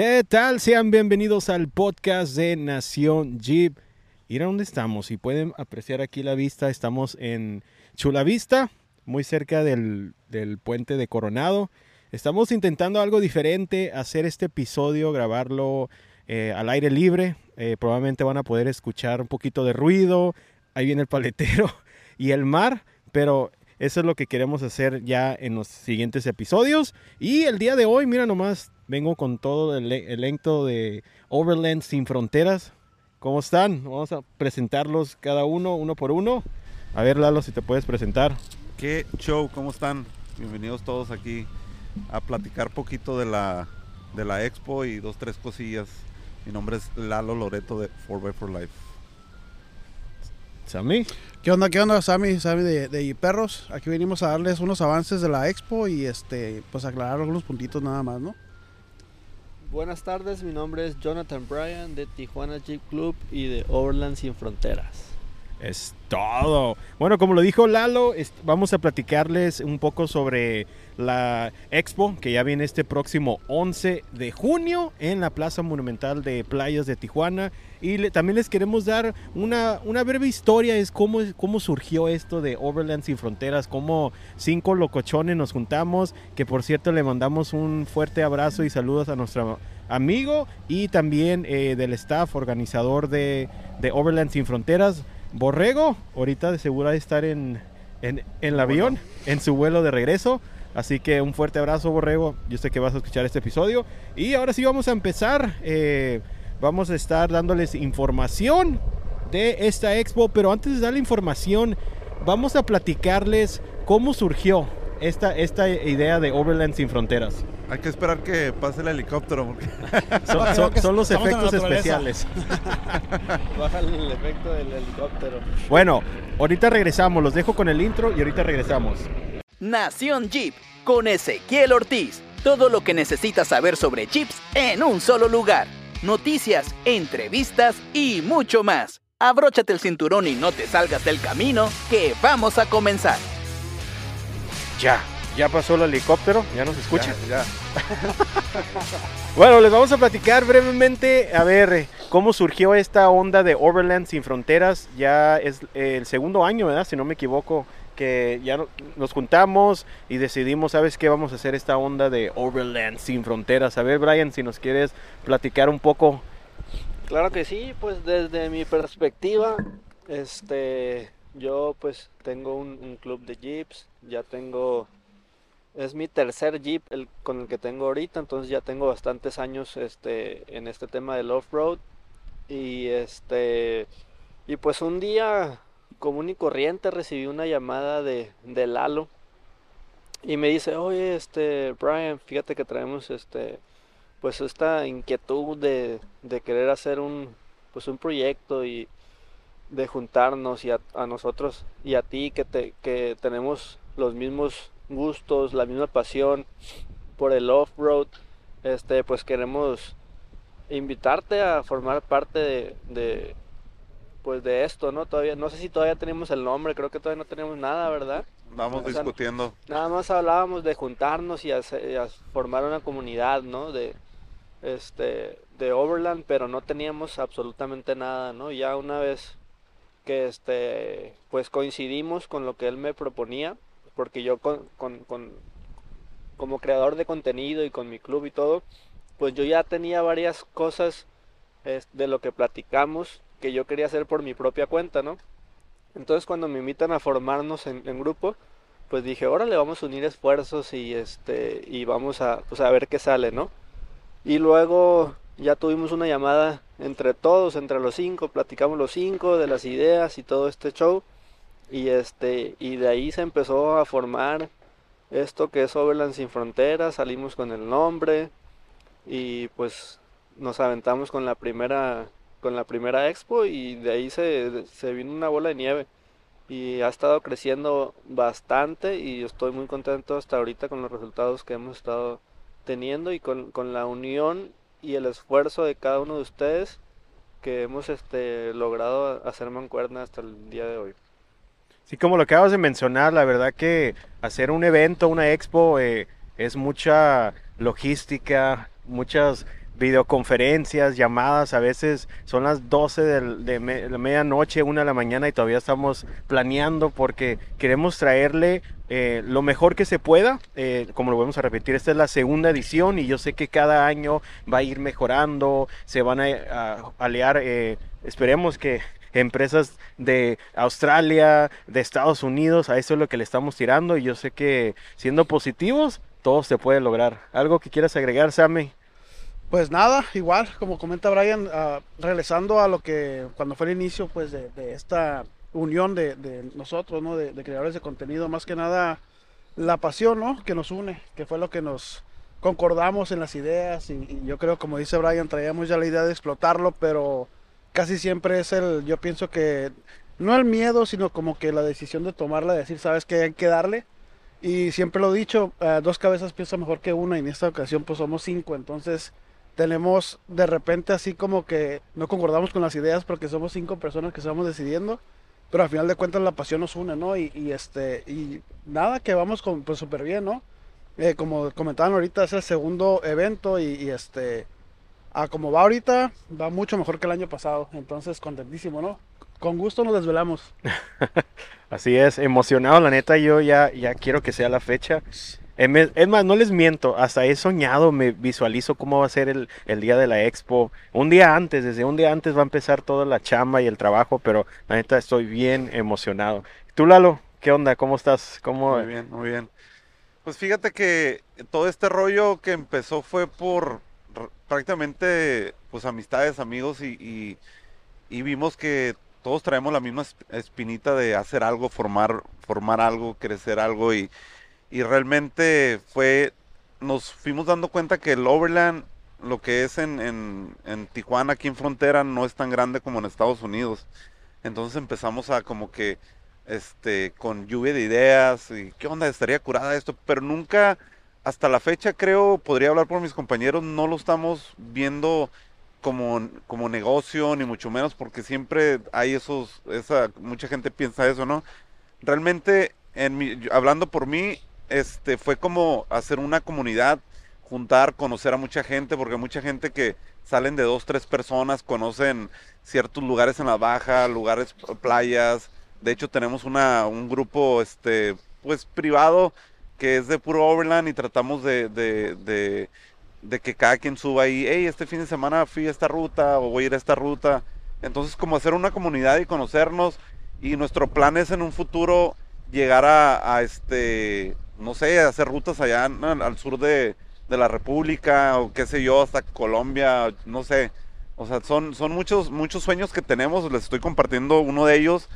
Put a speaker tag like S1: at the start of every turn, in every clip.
S1: ¿Qué tal? Sean bienvenidos al podcast de Nación Jeep. A dónde estamos. Si pueden apreciar aquí la vista, estamos en Chula Vista, muy cerca del, del puente de Coronado. Estamos intentando algo diferente, hacer este episodio, grabarlo eh, al aire libre. Eh, probablemente van a poder escuchar un poquito de ruido. Ahí viene el paletero y el mar, pero eso es lo que queremos hacer ya en los siguientes episodios. Y el día de hoy, mira nomás, vengo con todo el elenco de Overland Sin Fronteras. ¿Cómo están? Vamos a presentarlos cada uno, uno por uno. A ver, Lalo, si te puedes presentar.
S2: ¿Qué show? ¿Cómo están? Bienvenidos todos aquí a platicar poquito de la, de la expo y dos, tres cosillas. Mi nombre es Lalo Loreto de 4x4 Life.
S1: Sammy.
S3: ¿Qué onda, qué onda, Sammy? Sammy de, de Perros. Aquí venimos a darles unos avances de la expo y este, pues aclarar algunos puntitos nada más, ¿no?
S4: Buenas tardes, mi nombre es Jonathan Bryan de Tijuana Jeep Club y de Overland Sin Fronteras.
S1: Es todo. Bueno, como lo dijo Lalo, vamos a platicarles un poco sobre la expo que ya viene este próximo 11 de junio en la Plaza Monumental de Playas de Tijuana. Y también les queremos dar una, una breve historia, es cómo, cómo surgió esto de Overland Sin Fronteras, cómo cinco locochones nos juntamos, que por cierto le mandamos un fuerte abrazo y saludos a nuestro amigo y también eh, del staff organizador de, de Overland Sin Fronteras. Borrego, ahorita de seguro de estar en, en, el avión, en su vuelo de regreso. Así que un fuerte abrazo, Borrego. Yo sé que vas a escuchar este episodio. Y ahora sí vamos a empezar. Eh, vamos a estar dándoles información de esta expo. Pero antes de dar la información, vamos a platicarles cómo surgió esta, esta idea de Overland sin fronteras.
S2: Hay que esperar que pase el helicóptero.
S1: Son, los efectos especiales.
S4: Baja el efecto del helicóptero.
S1: Bueno, ahorita regresamos. Los dejo con el intro y ahorita regresamos.
S5: Nación Jeep con Ezequiel Ortiz. Todo lo que necesitas saber sobre Jeeps en un solo lugar. Noticias, entrevistas y mucho más. Abróchate el cinturón y no te salgas del camino, que vamos a comenzar.
S1: Ya, ya pasó el helicóptero, ya nos escucha. Ya, bueno, les vamos a platicar brevemente, a ver, cómo surgió esta onda de Overland sin fronteras. Ya es el segundo año, ¿verdad? Si no me equivoco, que ya nos juntamos y decidimos, ¿sabes qué? Vamos a hacer esta onda de Overland sin fronteras. A ver, Brian, si nos quieres platicar un poco.
S4: Claro que sí, pues desde mi perspectiva, este, yo pues tengo un, un club de jeeps, ya tengo es mi tercer Jeep el, con el que tengo ahorita, entonces ya tengo bastantes años este, en este tema del off-road. Y este y pues un día común y corriente recibí una llamada de, de Lalo y me dice, oye, este, Brian, fíjate que traemos este, pues esta inquietud de, de querer hacer un, pues un proyecto y de juntarnos y a, a nosotros y a ti que, te, que tenemos los mismos gustos, la misma pasión por el off-road, este, pues queremos invitarte a formar parte de, pues de esto, ¿no? Todavía, no sé si todavía tenemos el nombre, creo que todavía no tenemos nada, ¿verdad?
S2: Vamos discutiendo.
S4: Nada más hablábamos de juntarnos y, formar una comunidad, ¿no? De, este, de Overland, pero no teníamos absolutamente nada, ¿no? Ya una vez que, este, pues coincidimos con lo que él me proponía, porque yo con, como creador de contenido y con mi club y todo, pues yo ya tenía varias cosas de lo que platicamos que yo quería hacer por mi propia cuenta, ¿no? Entonces cuando me invitan a formarnos en, grupo, pues dije, órale, vamos a unir esfuerzos y este y vamos a, pues a ver qué sale, ¿no? Y luego ya tuvimos una llamada entre todos, entre los cinco, platicamos los cinco de las ideas y todo este show. Y este, y de ahí se empezó a formar esto que es Overland sin fronteras, salimos con el nombre y pues nos aventamos con la primera con la primera expo y de ahí se, se vino una bola de nieve y ha estado creciendo bastante y estoy muy contento hasta ahorita con los resultados que hemos estado teniendo y con, con la unión y el esfuerzo de cada uno de ustedes que hemos este, logrado hacer mancuerna hasta el día de hoy.
S1: Sí, como lo acabas de mencionar, la verdad que hacer un evento, una expo, eh, es mucha logística, muchas videoconferencias, llamadas, a veces son las 12 del- de, de medianoche, una de la mañana y todavía estamos planeando porque queremos traerle eh, lo mejor que se pueda. eh, como lo vamos a repetir, esta es la segunda edición y yo sé que cada año va a ir mejorando, se van a, a aliar, esperemos que empresas de Australia, de Estados Unidos, a eso es lo que le estamos tirando y yo sé que siendo positivos, todo se puede lograr. ¿Algo que quieras agregar, Sammy?
S3: Pues nada, igual, como comenta Brian, ah, regresando a lo que cuando fue el inicio pues de, esta unión de, de nosotros, ¿no? De, de creadores de contenido, más que nada la pasión, ¿no? Que nos une, que fue lo que nos concordamos en las ideas y, y yo creo, como dice Brian, traíamos ya la idea de explotarlo, pero casi siempre es el, yo pienso que no el miedo, sino como que la decisión de tomarla, de decir, sabes que hay que darle. Y siempre lo he dicho, eh, dos cabezas piensan mejor que una y en esta ocasión pues somos cinco, entonces tenemos de repente así como que no concordamos con las ideas porque somos cinco personas que estamos decidiendo, pero al final de cuentas la pasión nos une, ¿no? Y, y, este, y nada, que vamos con, pues súper bien, ¿no? Eh, como comentaban ahorita, es el segundo evento y, y, este, a como va ahorita, va mucho mejor que el año pasado, entonces contentísimo, ¿no? Con gusto nos desvelamos.
S1: Así es, emocionado, la neta, yo ya, ya quiero que sea la fecha. Es más, no les miento, hasta he soñado, me visualizo cómo va a ser el, el día de la expo. Un día antes, desde un día antes va a empezar toda la chamba y el trabajo, pero la neta estoy bien emocionado. ¿Tú, Lalo? ¿Qué onda? ¿Cómo estás? ¿Cómo...
S2: Muy bien, muy bien. Pues fíjate que todo este rollo que empezó fue por prácticamente pues amistades, amigos y, y- vimos que todos traemos la misma esp- espinita de hacer algo, formar, formar algo, crecer algo y, y realmente fue, nos fuimos dando cuenta que el Overland, lo que es en, en, en Tijuana, aquí en frontera, no es tan grande como en Estados Unidos. Entonces empezamos a como que este, con lluvia de ideas, y qué onda, estaría curada esto, pero nunca, hasta la fecha creo, podría hablar por mis compañeros, no lo estamos viendo como, como negocio, ni mucho menos, porque siempre hay esos, esa, mucha gente piensa eso, ¿no? Realmente, hablando por mí, este, fue como hacer una comunidad, juntar, conocer a mucha gente, porque mucha gente que salen de dos, tres personas, conocen ciertos lugares en la baja, lugares, playas, de hecho, tenemos una, un grupo, este, pues privado que es de puro Overland y tratamos de, de, de, que cada quien suba ahí, hey, este fin de semana fui a esta ruta o voy a ir a esta ruta. Entonces, como hacer una comunidad y conocernos. Y nuestro plan es en un futuro llegar a, a este, no sé, hacer rutas allá al sur de, de la República o qué sé yo, hasta Colombia, no sé. O sea, son, son muchos, muchos sueños que tenemos. Les estoy compartiendo uno de ellos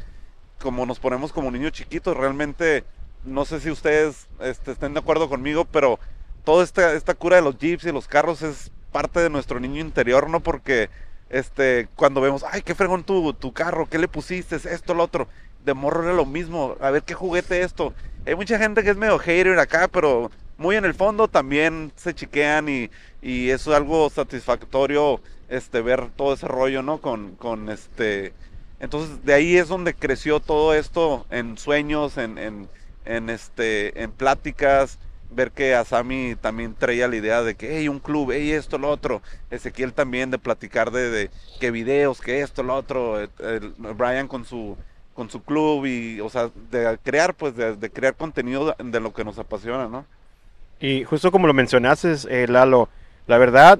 S2: como nos ponemos como niños chiquitos, realmente no sé si ustedes este, estén de acuerdo conmigo, pero toda esta, esta cura de los jeeps y los carros es parte de nuestro niño interior, ¿no? Porque este, cuando vemos, ay, qué fregón tu, tu carro, ¿qué le pusiste? Esto, lo otro. De morro era lo mismo, a ver qué juguete esto. Hay mucha gente que es medio hater acá, pero muy en el fondo también se chiquean y, y es algo satisfactorio, este, ver todo ese rollo, ¿no? Con, con este, entonces de ahí es donde creció todo esto en sueños, en, en, en, este, en pláticas, ver que Asami también traía la idea de que, hey, un club, hey, esto, lo otro. Ezequiel también de platicar de, de que videos, que esto, lo otro. el- Brian con su, con su club y, o sea, de crear, pues, de, de crear contenido de, de lo que nos apasiona, ¿no?
S1: Y justo como lo mencionaste, eh, Lalo, la verdad,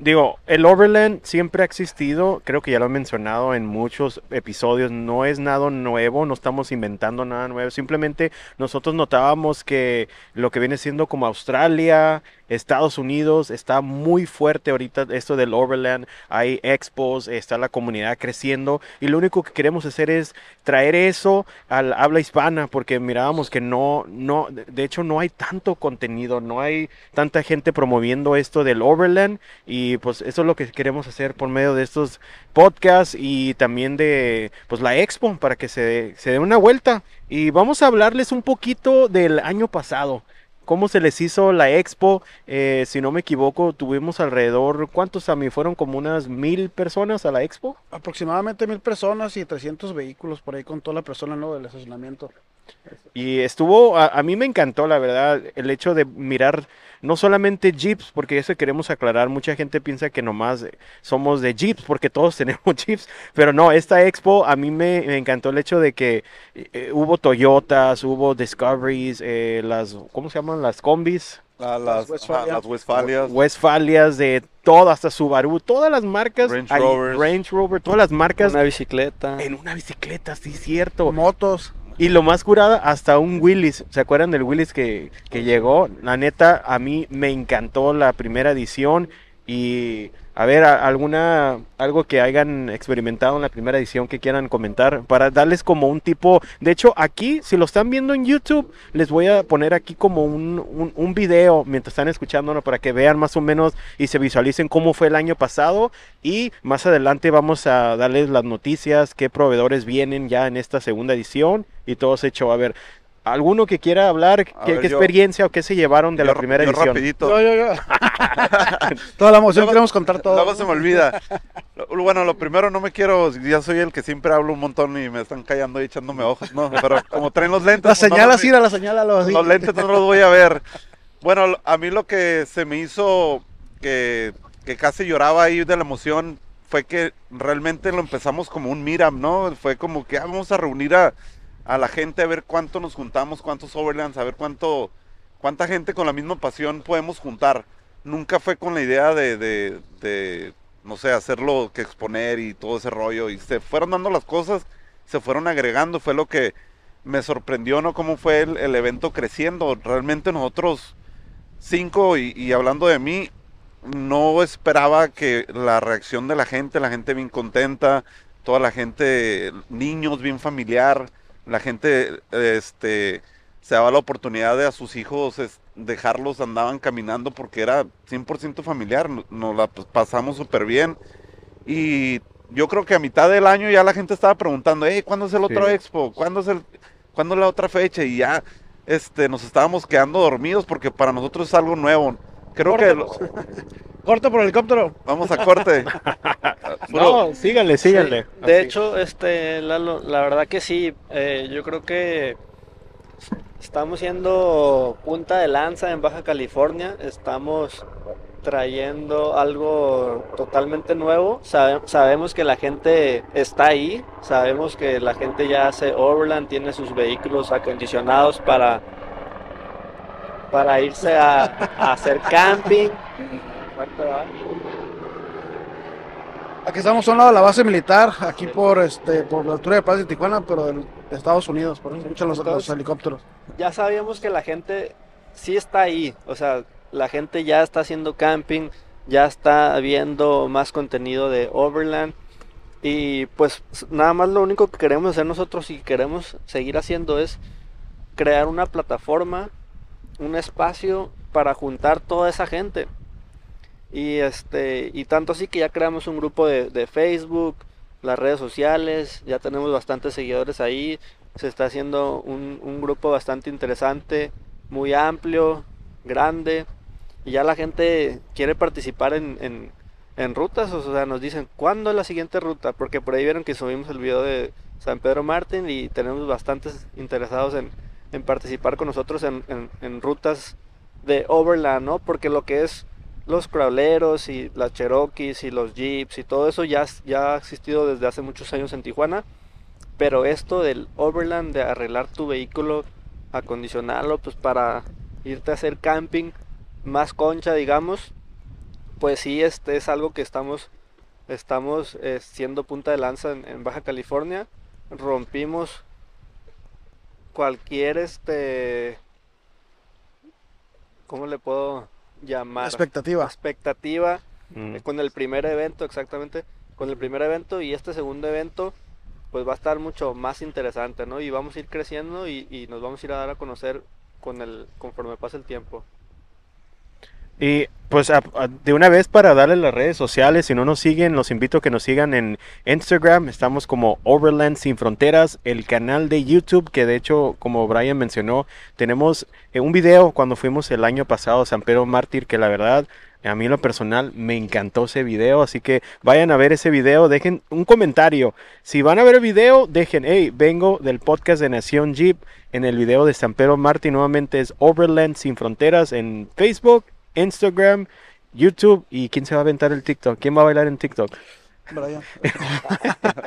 S1: digo, el Overland siempre ha existido, creo que ya lo he mencionado en muchos episodios, no es nada nuevo, no estamos inventando nada nuevo, simplemente nosotros notábamos que lo que viene siendo como Australia, Estados Unidos, está muy fuerte ahorita esto del Overland, hay expos, está la comunidad creciendo y lo único que queremos hacer es traer eso al habla hispana porque mirábamos que no, no, de hecho no hay tanto contenido, no hay tanta gente promoviendo esto del Overland y pues eso es lo que queremos hacer por medio de estos podcasts y también de pues la expo para que se, se dé una vuelta y vamos a hablarles un poquito del año pasado. ¿Cómo se les hizo la expo? Eh, si no me equivoco, tuvimos alrededor, ¿cuántos a mí? Fueron como unas mil personas a la expo.
S3: Aproximadamente mil personas y 300 vehículos por ahí con toda la persona ¿no? del estacionamiento.
S1: Y estuvo, a, a mí me encantó, la verdad, el hecho de mirar no solamente Jeeps, porque eso queremos aclarar, mucha gente piensa que nomás somos de Jeeps, porque todos tenemos Jeeps, pero no, esta expo a mí me, me encantó el hecho de que eh, hubo Toyotas, hubo Discoveries, eh, las, ¿cómo se llaman? Las combis.
S2: A las, ajá,
S3: Westfalia.
S2: las Westfalias.
S1: Westfalias de todo, hasta Subaru, todas las marcas,
S2: Range Rovers.
S1: Range Rover, todas las marcas
S4: Una bicicleta.
S1: en una bicicleta, sí, cierto.
S3: Motos.
S1: Y lo más curada, hasta un Willis. ¿Se acuerdan del Willis que, que llegó? La neta, a mí me encantó la primera edición. Y a ver, alguna algo que hayan experimentado en la primera edición que quieran comentar para darles como un tipo. De hecho, aquí, si lo están viendo en YouTube, les voy a poner aquí como un, un, un video mientras están escuchándonos para que vean más o menos y se visualicen cómo fue el año pasado. Y más adelante vamos a darles las noticias, qué proveedores vienen ya en esta segunda edición y todo se hecho. A ver, ¿alguno que quiera hablar? ¿Qué,
S2: A
S1: qué
S2: ver, yo-
S1: experiencia o qué se llevaron de
S2: Yo
S1: la
S2: ra-
S1: primera
S2: yo
S1: edición?
S2: rapidito.
S3: Yo, yo, yo. Toda la emoción,
S2: Luego-
S3: queremos contar todo.
S2: Luego se me olvida. Bueno, lo primero no me quiero, ya soy el que siempre hablo un montón y me están callando y echándome ojos, no, pero como traen los lentes.
S3: La
S2: pues no
S3: señal
S2: los
S3: así,
S2: vi-
S3: la señal así.
S2: Los lentes no los voy a ver. Bueno, a mí lo que se me hizo que, que casi lloraba ahí de la emoción fue que realmente lo empezamos como un meetup, ¿no? Fue como que ah, vamos a reunir a, a la gente a ver cuánto nos juntamos, cuántos overlands, a ver cuánto, cuánta gente con la misma pasión podemos juntar. Nunca fue con la idea de, no sé, hacerlo que exponer y todo ese rollo. Y se fueron dando las cosas, se fueron agregando. Fue lo que me sorprendió, ¿no? Cómo fue el, evento creciendo. Realmente nosotros cinco, y hablando de mí, no esperaba que la reacción de la gente, la gente bien contenta, toda la gente, niños bien familiar, la gente, este, se daba la oportunidad de a sus hijos es- dejarlos, andaban caminando porque era 100% familiar, no- nos la pasamos súper bien. Y yo creo que a mitad del año ya la gente estaba preguntando, hey, ¿cuándo es el otro
S1: Sí.
S2: expo? ¿Cuándo es, el, ¿Cuándo es la otra fecha? Y ya este, nos estábamos quedando dormidos porque para nosotros es algo nuevo. Creo que lo-
S3: Corto por helicóptero.
S2: vamos a corte.
S1: No, síganle, síganle.
S4: Sí, De
S1: Así.
S4: hecho, este, Lalo, la verdad que sí, eh, yo creo que estamos siendo punta de lanza en Baja California, estamos trayendo algo totalmente nuevo, Sabe- sabemos que la gente está ahí, sabemos que la gente ya hace overland, tiene sus vehículos acondicionados para, para irse a, a hacer camping.
S3: Aquí estamos a un lado de la base militar, aquí por este por la altura de Paz de Tijuana, pero de Estados Unidos, por eso escuchan los, los helicópteros.
S4: ya sabíamos que la gente sí está ahí, o sea, la gente ya está haciendo camping, ya está viendo más contenido de Overland y pues nada más lo único que queremos hacer nosotros y queremos seguir haciendo es crear una plataforma, un espacio para juntar toda esa gente. Y este, y tanto así que ya creamos un grupo de, de Facebook, las redes sociales, ya tenemos bastantes seguidores ahí, se está haciendo un, un grupo bastante interesante, muy amplio, grande, y ya la gente quiere participar en, en, en rutas, o sea, nos dicen, ¿cuándo es la siguiente ruta? Porque por ahí vieron que subimos el video de San Pedro Martín y tenemos bastantes interesados en, en participar con nosotros en, en- rutas de Overland, ¿no? Porque lo que es los crawleros y las Cherokees y los Jeeps y todo eso ya, ya ha existido desde hace muchos años en Tijuana. Pero esto del overland, de arreglar tu vehículo, acondicionarlo, pues para irte a hacer camping más concha, digamos, pues sí, este es algo que estamos, estamos eh, siendo punta de lanza en, en Baja California. Rompimos cualquier, este, ¿cómo le puedo llamar?
S3: Expectativa.
S4: expectativa
S1: Mm.
S4: eh, con el primer evento, exactamente, con el primer evento y este segundo evento, pues va a estar mucho más interesante, ¿no? Y vamos a ir creciendo y, y nos vamos a ir a dar a conocer con el, conforme pase el tiempo.
S1: Y pues de una vez para darle las redes sociales, si no nos siguen, los invito a que nos sigan en Instagram, estamos como Overland Sin Fronteras, el canal de YouTube, que de hecho, como Brian mencionó, tenemos eh, un video cuando fuimos el año pasado a San Pedro Mártir, que la verdad A mí en lo personal me encantó ese video, así que vayan a ver ese video, dejen un comentario. Si van a ver el video, dejen, hey, vengo del podcast de Nación Jeep en el video de San Pedro Martín. Nuevamente es Overland Sin Fronteras en Facebook, Instagram, YouTube. ¿Y quién se va a aventar el TikTok? ¿Quién va a bailar en TikTok?
S3: Brian.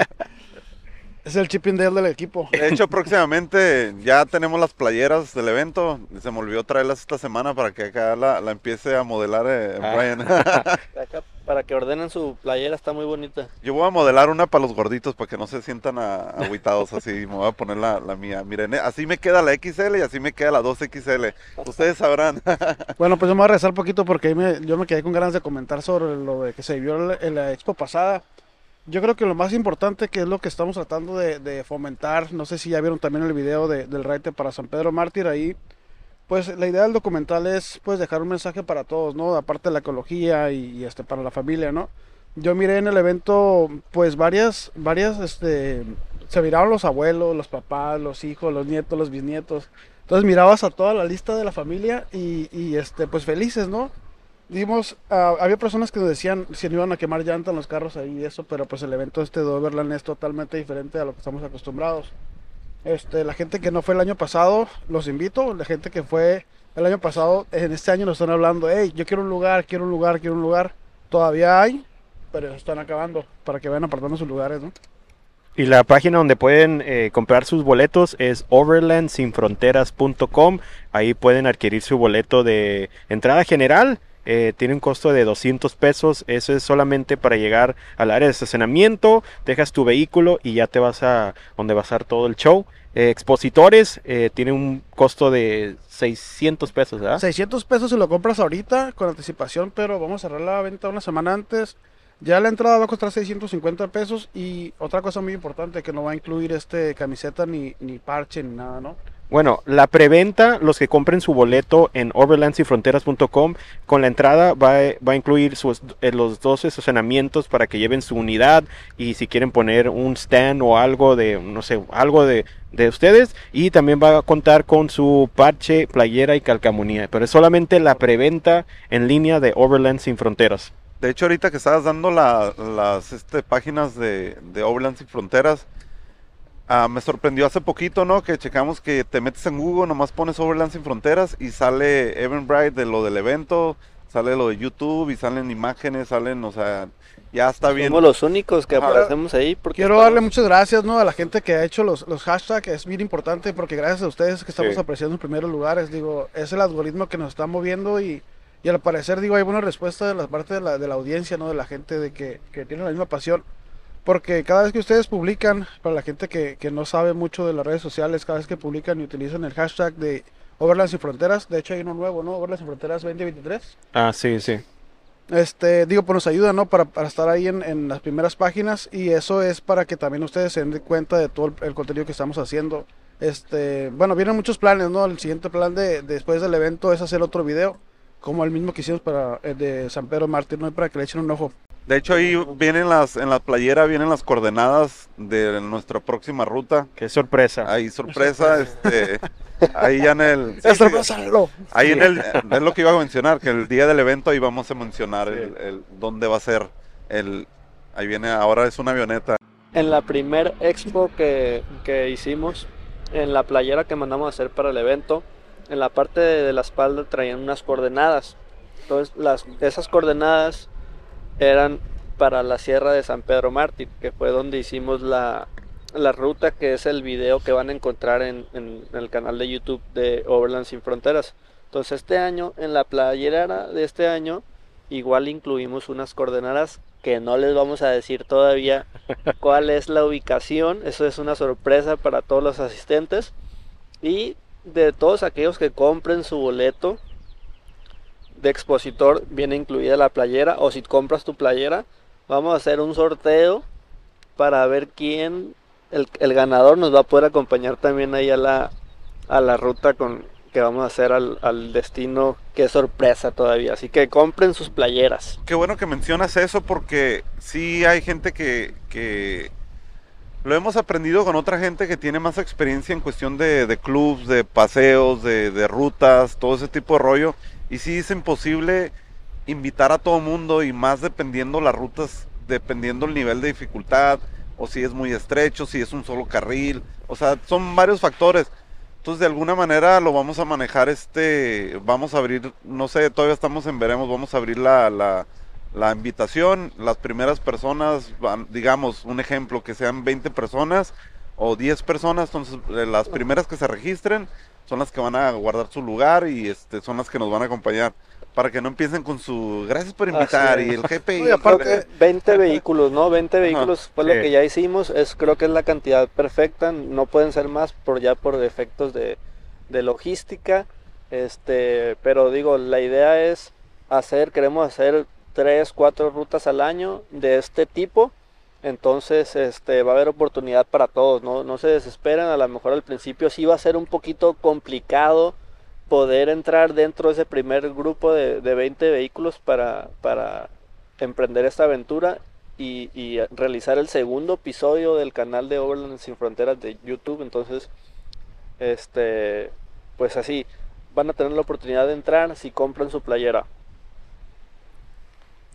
S3: es el chipping Dale del equipo.
S2: De hecho, próximamente ya tenemos las playeras del evento. Se me olvidó traerlas esta semana para que acá la, la empiece a modelar eh,
S1: Ah.
S2: Brian.
S4: Para que ordenen su playera, está muy bonita.
S2: Yo voy a modelar una para los gorditos para que no se sientan agüitados así. Me voy a poner la, la mía. Miren, eh, así me queda la XL y así me queda la 2XL. Ustedes sabrán.
S3: Bueno, pues yo me voy a rezar poquito porque me- yo me quedé con ganas de comentar sobre lo de que se vio en- en la expo pasada. Yo creo que lo más importante que es lo que estamos tratando de, de fomentar, no sé si ya vieron también el video de- del raite para San Pedro Mártir ahí, pues la idea del documental es pues dejar un mensaje para todos, ¿no? Aparte de la ecología y, este para la familia, ¿no? Yo miré en el evento pues varias, varias, este, se miraron los abuelos, los papás, los hijos, los nietos, los bisnietos. Entonces mirabas a toda la lista de la familia y, y, este, pues felices, ¿no? Dimos, ah, había personas que nos decían si no iban a quemar llanta en los carros ahí y eso, pero pues el evento este de Overland es totalmente diferente a lo que estamos acostumbrados. Este, la gente que no fue el año pasado, los invito, la gente que fue el año pasado, en este año nos están hablando, hey, yo quiero un lugar, quiero un lugar, quiero un lugar. Todavía hay, pero están acabando para que vayan apartando sus lugares, ¿no?
S1: Y la página donde pueden eh, comprar sus boletos es overlandsinfronteras.com. Ahí pueden adquirir su boleto de entrada general. Eh, tiene un costo de 200 pesos. Eso es solamente para llegar al área de estacionamiento. Dejas tu vehículo y ya te vas a donde va a estar todo el show. Eh, expositores eh, tiene un costo de 600 pesos, ¿verdad?
S3: 600 pesos si lo compras ahorita con anticipación, pero vamos a cerrar la venta una semana antes. Ya la entrada va a costar 650 pesos y otra cosa muy importante que no va a incluir este camiseta ni, ni parche ni nada, ¿no?
S1: Bueno, la preventa, los que compren su boleto en overlandsyfronteras.com, con la entrada va, a- va a incluir sus- eh, los dos estacionamientos para que lleven su unidad y si quieren poner un stand o algo de, no sé, algo de, de ustedes. Y también va a contar con su parche, playera y calcamonía. Pero es solamente la preventa en línea de Overland Sin Fronteras.
S2: De hecho, ahorita que estabas dando la- las este, páginas de, de Overland Sin Fronteras, ah, me sorprendió hace poquito, ¿no? Que checamos que te metes en Google, nomás pones Overland Sin Fronteras y sale Eventbrite de lo del evento, sale lo de YouTube y salen imágenes, salen, o sea, ya está bien.
S4: Somos los únicos que
S2: Ajá.
S4: aparecemos ahí. Porque
S3: Quiero
S4: estamos-
S3: darle muchas gracias, ¿no? A la gente que ha hecho los, los hashtags, es bien importante porque gracias a ustedes que estamos
S1: Sí.
S3: apreciando en primeros lugares, digo, es el algoritmo que nos está moviendo y, y al parecer, digo, hay buena respuesta de la parte de la, de la audiencia, ¿no? De la gente de que, que tiene la misma pasión. Porque cada vez que ustedes publican, para la gente que, que no sabe mucho de las redes sociales, cada vez que publican y utilizan el hashtag de Overland Sin Fronteras, de hecho hay uno nuevo, ¿no? Overland Sin Fronteras 2023.
S1: Ah, sí, sí.
S3: Este, digo, pues nos ayuda, ¿no? Para, para estar ahí en, en las primeras páginas y eso es para que también ustedes se den cuenta de todo el, el contenido que estamos haciendo. Este, bueno, vienen muchos planes, ¿no? El siguiente plan de, de después del evento es hacer otro video, como el mismo que hicimos para el de San Pedro Mártir, ¿no? Para que le echen un ojo.
S2: De hecho, ahí vienen las, en la playera vienen las coordenadas de nuestra próxima ruta.
S1: Qué sorpresa.
S2: Ahí sorpresa, este, ahí ya en el... sí,
S3: ¡Es
S2: sí! Ahí en el, es lo que iba a mencionar, que el día del evento ahí vamos a mencionar el, el- dónde va a ser el, ahí viene, ahora es una avioneta.
S4: En la primer expo que, que hicimos, en la playera que mandamos a hacer para el evento, en la parte de, de la espalda traían unas coordenadas. Entonces, las, esas coordenadas eran para la Sierra de San Pedro Mártir, que fue donde hicimos la, la ruta, que es el video que van a encontrar en, en el canal de YouTube de Overland Sin Fronteras. Entonces, este año, en la playera de este año, igual incluimos unas coordenadas que no les vamos a decir todavía cuál es la ubicación. Eso es una sorpresa para todos los asistentes. Y de todos aquellos que compren su boleto de expositor, viene incluida la playera. O si compras tu playera, vamos a hacer un sorteo para ver quién, el, el ganador nos va a poder acompañar también ahí a la, a la ruta con, que vamos a hacer al, al destino, es sorpresa todavía. Así que compren sus playeras.
S2: Qué bueno que mencionas eso porque sí hay gente que, que lo hemos aprendido con otra gente que tiene más experiencia en cuestión de, de clubs, de paseos, de, de rutas, todo ese tipo de rollo. Y sí es imposible invitar a todo mundo y más dependiendo las rutas, dependiendo el nivel de dificultad, o si es muy estrecho, si es un solo carril, o sea, son varios factores. Entonces, de alguna manera lo vamos a manejar, este, vamos a abrir, no sé, todavía estamos en veremos, vamos a abrir la, la, la invitación, las primeras personas, digamos, un ejemplo, que sean 20 personas o 10 personas, entonces eh, las primeras que se registren son las que van a guardar su lugar y este, son las que nos van a acompañar para que no empiecen con su gracias por invitar y el GPI.
S3: Oye, aparte-
S4: Creo que 20 vehículos, ¿no? 20 vehículos fue lo que ya hicimos. Es, creo que es la cantidad perfecta. No pueden ser más por ya por defectos de, de logística. Este, pero digo, la idea es hacer, queremos hacer 3, 4 rutas al año de este tipo. Entonces, este, va a haber oportunidad para todos, ¿no? No se desesperen, a lo mejor al principio sí va a ser un poquito complicado poder entrar dentro de ese primer grupo de, de 20 vehículos para, para emprender esta aventura y, y realizar el segundo episodio del canal de Overland Sin Fronteras de YouTube. Entonces, este, pues así, van a tener la oportunidad de entrar si compran su playera.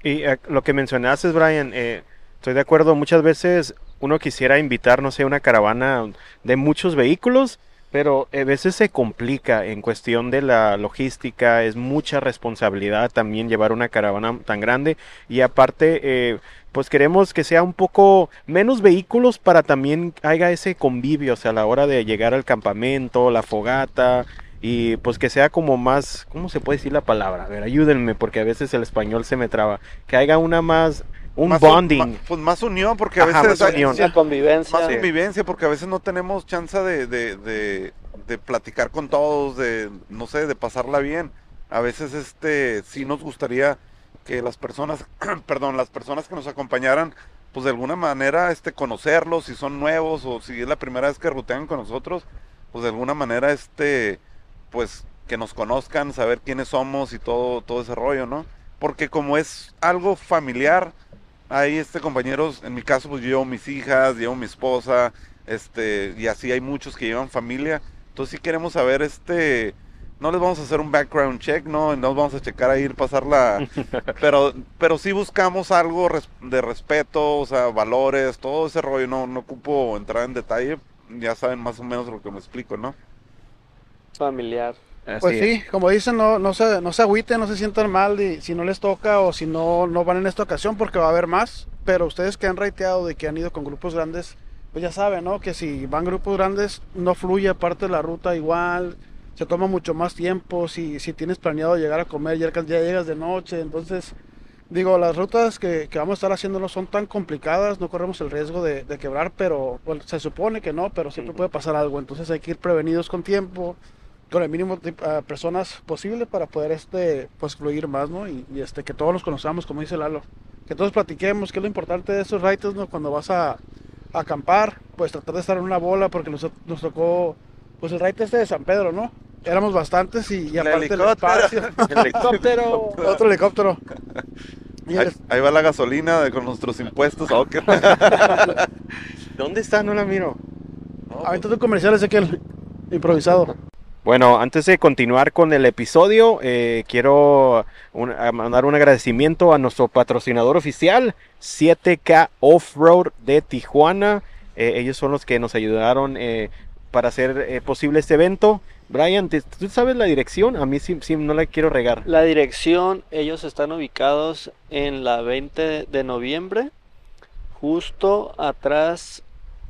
S1: Y eh, lo que mencionaste, Brian, eh, estoy de acuerdo, muchas veces uno quisiera invitar, no sé, una caravana de muchos vehículos, pero a veces se complica en cuestión de la logística, es mucha responsabilidad también llevar una caravana tan grande y aparte, eh, pues queremos que sea un poco menos vehículos para también haya ese convivio, o sea, a la hora de llegar al campamento, la fogata, y pues que sea como más, ¿cómo se puede decir la palabra? A ver, ayúdenme porque a veces el español se me traba. Que haya una más, un
S2: Más un-
S1: bonding.
S2: ma- pues más unión, porque a
S1: Ajá,
S2: veces
S1: más
S2: hay-
S1: unión.
S4: La convivencia.
S2: más
S1: Sí.
S2: convivencia, porque a veces no tenemos chance de, de, de, de platicar con todos, de, no sé, de pasarla bien. A veces, este, sí nos gustaría que las personas, perdón, las personas que nos acompañaran, pues de alguna manera, este, conocerlos, si son nuevos o si es la primera vez que rutean con nosotros, pues de alguna manera, este, pues que nos conozcan, saber quiénes somos y todo, todo ese rollo, ¿no? Porque como es algo familiar, hay este compañeros, en mi caso pues yo llevo mis hijas, llevo mi esposa, este, y así hay muchos que llevan familia. Entonces sí queremos saber, este, no les vamos a hacer un background check, no, no vamos a checar ahí, pasarla, pero, pero sí buscamos algo res- de respeto, o sea, valores, todo ese rollo, no, no ocupo entrar en detalle, ya saben más o menos lo que me explico, ¿no?
S4: familiar.
S1: Así
S3: Pues
S1: es.
S3: sí, como dicen, no, no, se, no se agüiten, no se sientan mal si no les toca o si no, no van en esta ocasión porque va a haber más. Pero ustedes que han raiteado de que han ido con grupos grandes, pues ya saben, ¿no? Que si van grupos grandes no fluye aparte de la ruta igual, se toma mucho más tiempo. Si, si tienes planeado llegar a comer, ya, ya llegas de noche. Entonces, digo, las rutas que, que vamos a estar haciendo no son tan complicadas, no corremos el riesgo de, de quebrar, pero bueno, se supone que no, pero siempre puede pasar algo. Entonces hay que ir prevenidos con tiempo con el mínimo de ah, personas posible para poder este pues fluir más no y, y, este que todos nos conozcamos como dice Lalo que todos platiquemos que es lo importante de esos raitos no cuando vas a, a acampar pues tratar de estar en una bola porque nos, nos tocó pues el raite este de San Pedro no éramos bastantes y, y
S2: El
S3: aparte el
S2: helicóptero.
S3: espacio
S1: Helicóptero.
S3: otro helicóptero y el
S2: Ahí, ahí va la gasolina de- con nuestros impuestos. oh,
S1: ¿Dónde está? No la miro.
S3: ahorita tu comercial es aquel improvisado
S1: Bueno, antes de continuar con el episodio, eh, quiero mandar un agradecimiento a nuestro patrocinador oficial, 7K Off-Road de Tijuana. Eh, ellos son los que nos ayudaron eh, para hacer posible este evento. Brian, ¿te- ¿tú sabes la dirección? A mí sí, sí no la quiero regar.
S4: La dirección, ellos están ubicados en la 20 de noviembre, justo atrás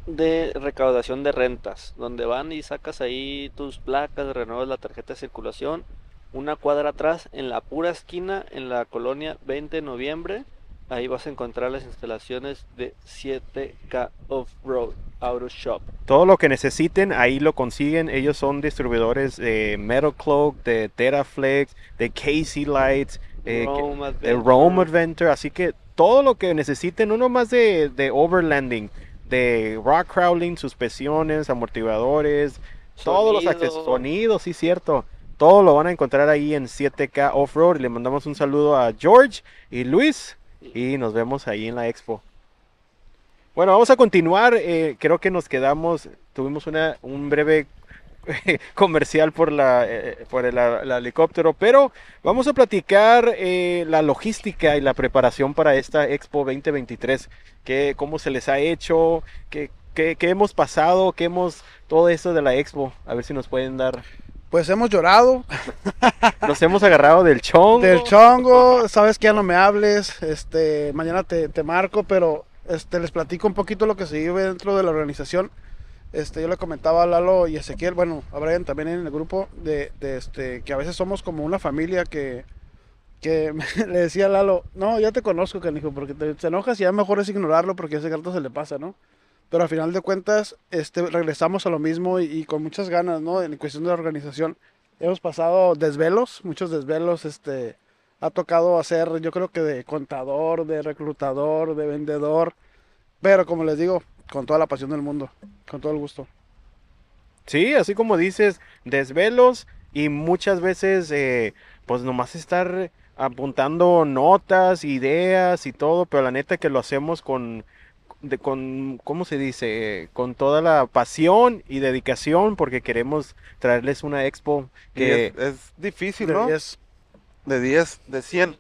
S4: de recaudación de rentas, donde van y sacas ahí tus placas, renuevas la tarjeta de circulación, una cuadra atrás, en la pura esquina, en la colonia 20 de noviembre, ahí vas a encontrar las instalaciones de 7K Off-Road Auto Shop.
S1: Todo lo que necesiten, ahí lo consiguen. Ellos son distribuidores de Metal Cloak, de Teraflex, de Casey Lights, eh,
S4: Rome
S1: de
S4: Adventure.
S1: Rome Adventure. Así que todo lo que necesiten, no nomás de, de overlanding, de rock crawling, suspensiones, amortiguadores, todos los accesorios, sonidos, sí, cierto. Todo lo van a encontrar ahí en 7K Off-Road. Le mandamos un saludo a George y Luis. Y nos vemos ahí en la expo. Bueno, vamos a continuar. eh, creo que nos quedamos, tuvimos una, un breve comercial por la eh, por el, el helicóptero, pero vamos a platicar eh, la logística y la preparación para esta Expo 2023, que cómo se les ha hecho, qué, qué, qué hemos pasado, qué hemos todo eso de la Expo, a ver si nos pueden dar.
S3: Pues hemos llorado
S1: Nos hemos agarrado del chongo.
S3: del chongo, sabes que ya no me hables, este, mañana te, te marco, pero este, les platico un poquito lo que se vive dentro de la organización. Este, yo le comentaba a Lalo y Ezequiel, bueno, a Brian también en el grupo, de, de este, que a veces somos como una familia que, que le decía a Lalo, no, ya te conozco, canijo, porque te, te enojas y ya mejor es ignorarlo porque ese gato se le pasa, ¿no? Pero al final de cuentas, este, regresamos a lo mismo y, con muchas ganas, ¿no? En cuestión de la organización, hemos pasado desvelos, muchos desvelos, este, ha tocado hacer, yo creo que de contador, de reclutador, de vendedor, pero como les digo, con toda la pasión del mundo, con todo el gusto.
S1: Sí, así como dices, desvelos y muchas veces, eh, pues nomás estar apuntando notas, ideas y todo, pero la neta que lo hacemos con, de, con, ¿cómo se dice? Con toda la pasión y dedicación porque queremos traerles una expo que...
S2: es, es difícil,
S3: De
S2: ¿no?
S3: 10.
S2: De 10, de 100.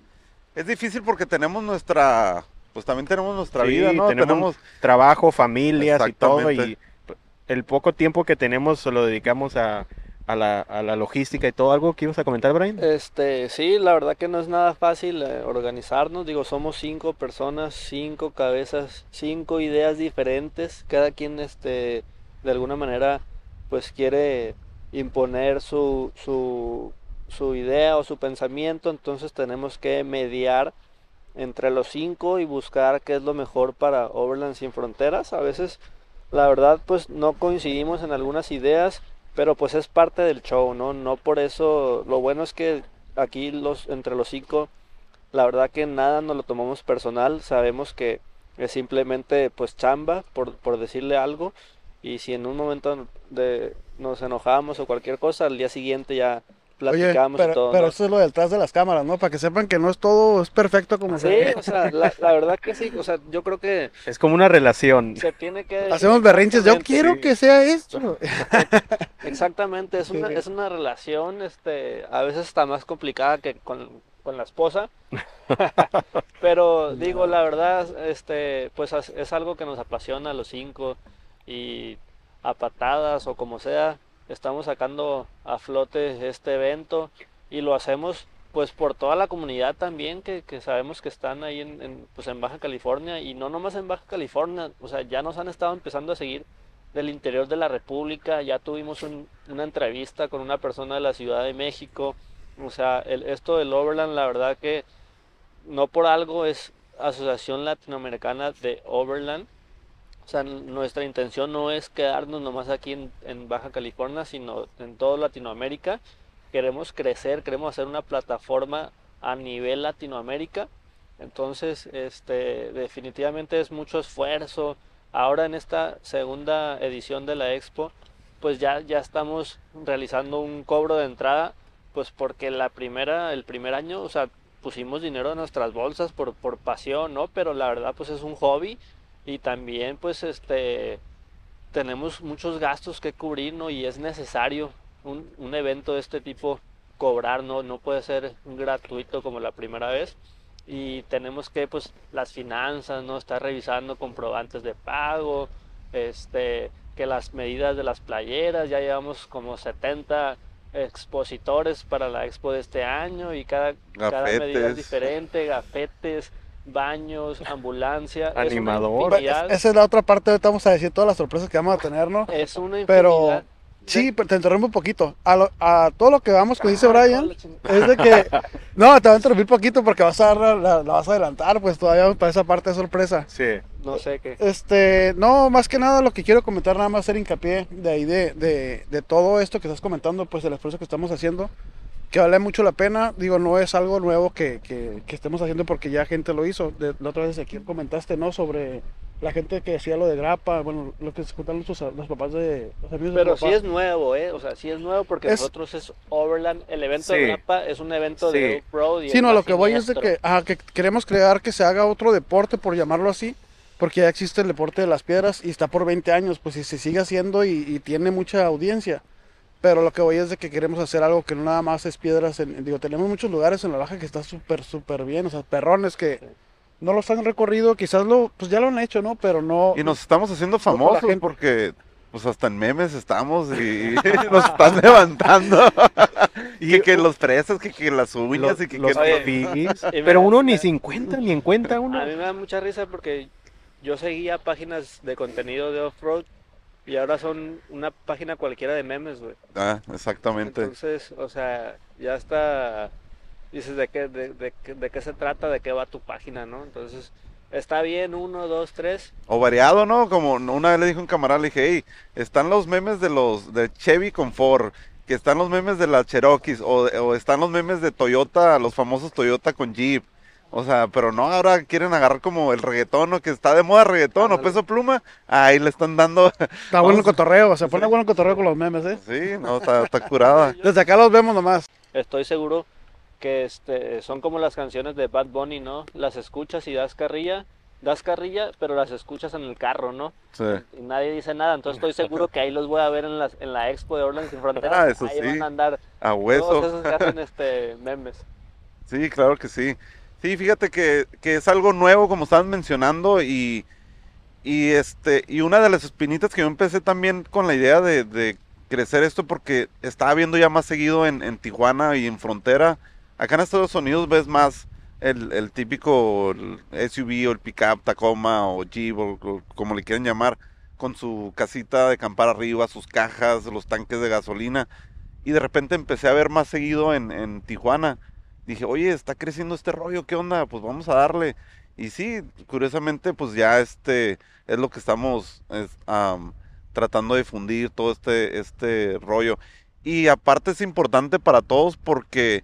S2: Es difícil porque tenemos nuestra, pues también tenemos nuestra
S1: Sí,
S2: vida, ¿no?
S1: tenemos trabajo, familias y todo, y el poco tiempo que tenemos se lo dedicamos a, a la, a la logística y todo. ¿Algo que ibas a comentar, Brian?
S4: Este, sí, la verdad que no es nada fácil eh, organizarnos. Digo, somos cinco personas, cinco cabezas, cinco ideas diferentes. Cada quien, este, de alguna manera, pues quiere imponer su, su, su idea o su pensamiento. Entonces tenemos que mediar entre los cinco y buscar qué es lo mejor para Overland Sin Fronteras. A veces, la verdad, pues no coincidimos en algunas ideas, pero pues es parte del show, ¿no? No por eso, lo bueno es que aquí los, entre los cinco, la verdad que nada nos lo tomamos personal, sabemos que es simplemente pues chamba, por, por decirle algo, y si en un momento de, nos enojamos o cualquier cosa, al día siguiente ya
S3: Oye,
S4: platicamos
S3: pero,
S4: y todo,
S3: pero
S4: ¿no?
S3: eso es lo detrás de las cámaras, ¿no? Para que sepan que no es todo, es perfecto como
S4: Sí,
S3: se ve.
S4: o sea, la, la verdad que sí, o sea, yo creo que
S1: Es como una relación.
S4: se tiene que...
S3: Hacemos berrinches, yo quiero
S1: sí.
S3: que sea esto.
S4: Exactamente, es una,
S3: Sí.
S4: es una relación, este, a veces está más complicada que con, con la esposa, pero digo, la verdad, este, pues es algo que nos apasiona a los cinco y a patadas o como sea, estamos sacando a flote este evento y lo hacemos pues por toda la comunidad también que, que sabemos que están ahí en, en, pues en Baja California y no nomás en Baja California, o sea, ya nos han estado empezando a seguir del interior de la República, ya tuvimos un- una entrevista con una persona de la Ciudad de México, o sea, el- esto del Overland, la verdad que no por algo es Asociación Latinoamericana de Overland, o sea, nuestra intención no es quedarnos nomás aquí en, en Baja California, sino en toda Latinoamérica, queremos crecer, queremos hacer una plataforma a nivel Latinoamérica, entonces, este, definitivamente es mucho esfuerzo. Ahora en esta segunda edición de la Expo, pues ya, ya estamos realizando un cobro de entrada, pues porque la primera, el primer año, o sea, pusimos dinero en nuestras bolsas por, por pasión, ¿no? Pero la verdad, pues es un hobby y también, pues, este, tenemos muchos gastos que cubrir, ¿no? Y es necesario un, un evento de este tipo cobrar, ¿no? No puede ser gratuito como la primera vez y tenemos que pues las finanzas no estar revisando comprobantes de pago este que las medidas de las playeras ya llevamos como 70 expositores para la expo de este año y cada, cada medida es diferente gafetes baños ambulancia
S1: Animador.
S4: infinidad-
S3: Esa es la otra parte, ahorita vamos a decir todas las sorpresas que vamos a tener, ¿no?
S4: es una
S3: Pero
S4: infinidad
S3: sí, pero te interrumpo un poquito. A, lo- a todo lo que vamos, que dice Brian, es de que... No, te voy a interrumpir poquito porque vas a dar la, la- la vas a adelantar, pues todavía para esa parte de sorpresa.
S1: Sí.
S4: no sé qué
S3: Este, no, más que nada lo que quiero comentar, nada más hacer hincapié de ahí de, de, de todo esto que estás comentando, pues el esfuerzo que estamos haciendo, que vale mucho la pena. Digo, no es algo nuevo que, que, que estemos haciendo porque ya gente lo hizo. De, la otra vez aquí comentaste, ¿no? Sobre la gente que decía lo de grapa, bueno, lo que se juntaron los, los papás de los amigos de
S4: Pero
S3: tu
S4: sí es nuevo, ¿eh? O sea, sí es nuevo porque
S3: Es-
S4: nosotros es Overland. El evento
S1: Sí.
S4: de Grappa es un evento
S1: Sí.
S4: de y
S3: Sí, no, lo
S4: más
S3: que voy es de que, ajá, que queremos crear que se haga otro deporte, por llamarlo así, porque ya existe el deporte de las piedras y está por 20 años, pues si se sigue haciendo y, y tiene mucha audiencia. Pero lo que voy es de que queremos hacer algo que no nada más es piedras. En, digo, tenemos muchos lugares en la baja que está súper, súper bien. O sea, perrones que no los han recorrido. Quizás lo, pues ya lo han hecho, ¿no? Pero no.
S2: Y nos estamos haciendo famosos porque pues hasta en memes estamos y nos están levantando. y que, que los fresas, que, que las uñas
S1: Los,
S2: y que,
S1: los
S2: que-
S1: Pero uno ni se encuentra, ni encuentra uno.
S4: A mí me da mucha risa porque yo seguía páginas de contenido de off-road y ahora son una página cualquiera de memes, güey.
S2: Ah, exactamente.
S4: Entonces, o sea, ya está. Dices de qué, de, de de qué se trata, de qué va tu página, ¿no? Entonces, está bien, uno, dos, tres.
S2: O variado, ¿no? Como una vez le dijo un camarada, le dije, hey, están los memes de los de Chevy con Ford, que están los memes de las Cherokees, o, o están los memes de Toyota, los famosos Toyota con Jeep. O sea, pero no, ahora quieren agarrar como el reggaetón, ¿no? Que está de moda reggaetón o peso pluma. Ahí le están dando.
S3: Está bueno el cotorreo. Se pone bueno el cotorreo con los memes, ¿eh?
S2: Sí, no, está, está curada.
S3: Desde acá los vemos nomás.
S4: Estoy seguro que este, son como las canciones de Bad Bunny, ¿no? Las escuchas y das carrilla, das carrilla, pero las escuchas en el carro, ¿no?
S2: Sí.
S4: Y nadie dice nada, entonces estoy seguro que ahí los voy a ver en, las, en la expo de Orlando sin Fronteras.
S2: Ah, eso
S4: ahí
S2: sí.
S4: van a andar
S2: A
S4: todos
S2: hueso.
S4: esos que hacen este, memes.
S2: Sí, claro que sí. Sí, fíjate que, que es algo nuevo, como estaban mencionando, y, y este, y una de las espinitas que yo empecé también con la idea de, de crecer esto, porque estaba viendo ya más seguido en, en Tijuana y en Frontera. Acá en Estados Unidos ves más el, el típico SUV o el pickup, Tacoma o Jeep, o, o como le quieran llamar, con su casita de campar arriba, sus cajas, los tanques de gasolina. Y de repente empecé a ver más seguido en, en Tijuana dije, oye, está creciendo este rollo, ¿qué onda? Pues vamos a darle. Y sí, curiosamente, pues ya este es lo que estamos es, am, tratando de difundir todo este, este rollo. Y aparte es importante para todos porque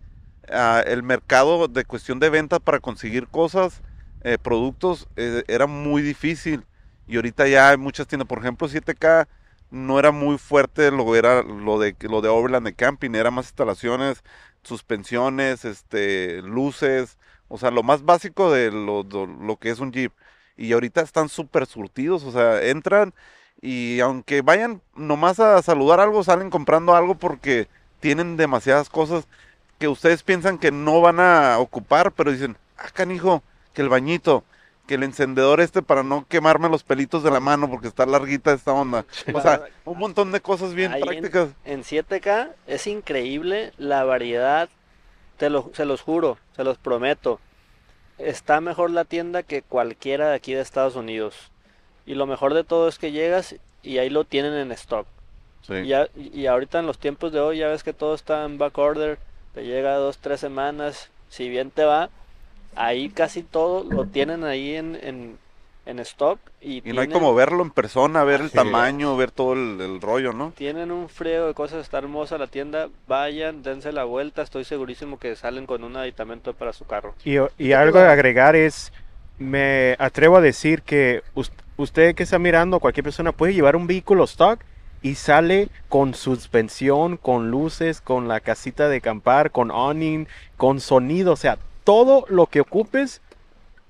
S2: ah, el mercado de cuestión de ventas para conseguir cosas, eh, productos, eh, era muy difícil. Y ahorita ya hay muchas tiendas, por ejemplo, 7K no era muy fuerte lo era lo de lo de Overland de camping, era más instalaciones, suspensiones, este, luces, o sea, lo más básico de lo, lo- lo que es un Jeep. Y ahorita están súper surtidos, o sea, entran y aunque vayan nomás a saludar algo, salen comprando algo porque tienen demasiadas cosas que ustedes piensan que no van a ocupar, pero dicen, ah, canijo, que el bañito, que el encendedor este para no quemarme los pelitos de la mano porque está larguita esta onda. O sea, un montón de cosas bien
S4: Ahí en-
S2: prácticas.
S4: En 7K es increíble la variedad, te lo, se los juro, se los prometo. Está mejor la tienda que cualquiera de aquí de Estados Unidos. Y lo mejor de todo es que llegas y ahí lo tienen en stock.
S2: Sí.
S4: Y, ya- y ahorita en los tiempos de hoy ya ves que todo está en back order, te llega dos, tres semanas, si bien te va, ahí casi todo lo tienen ahí en, en, en stock y,
S2: Y no hay como verlo en persona, ver el tamaño, ver todo el, el rollo, ¿no?
S4: tienen un frío de cosas, está hermosa la tienda, vayan, dense la vuelta, estoy segurísimo que salen con un aditamento para su carro.
S1: Y, y algo de agregar es, me atrevo a decir que us- usted que está mirando, cualquier persona puede llevar un vehículo stock y sale con suspensión, con luces, con la casita de acampar, con awning, con sonido, o sea, todo lo que ocupes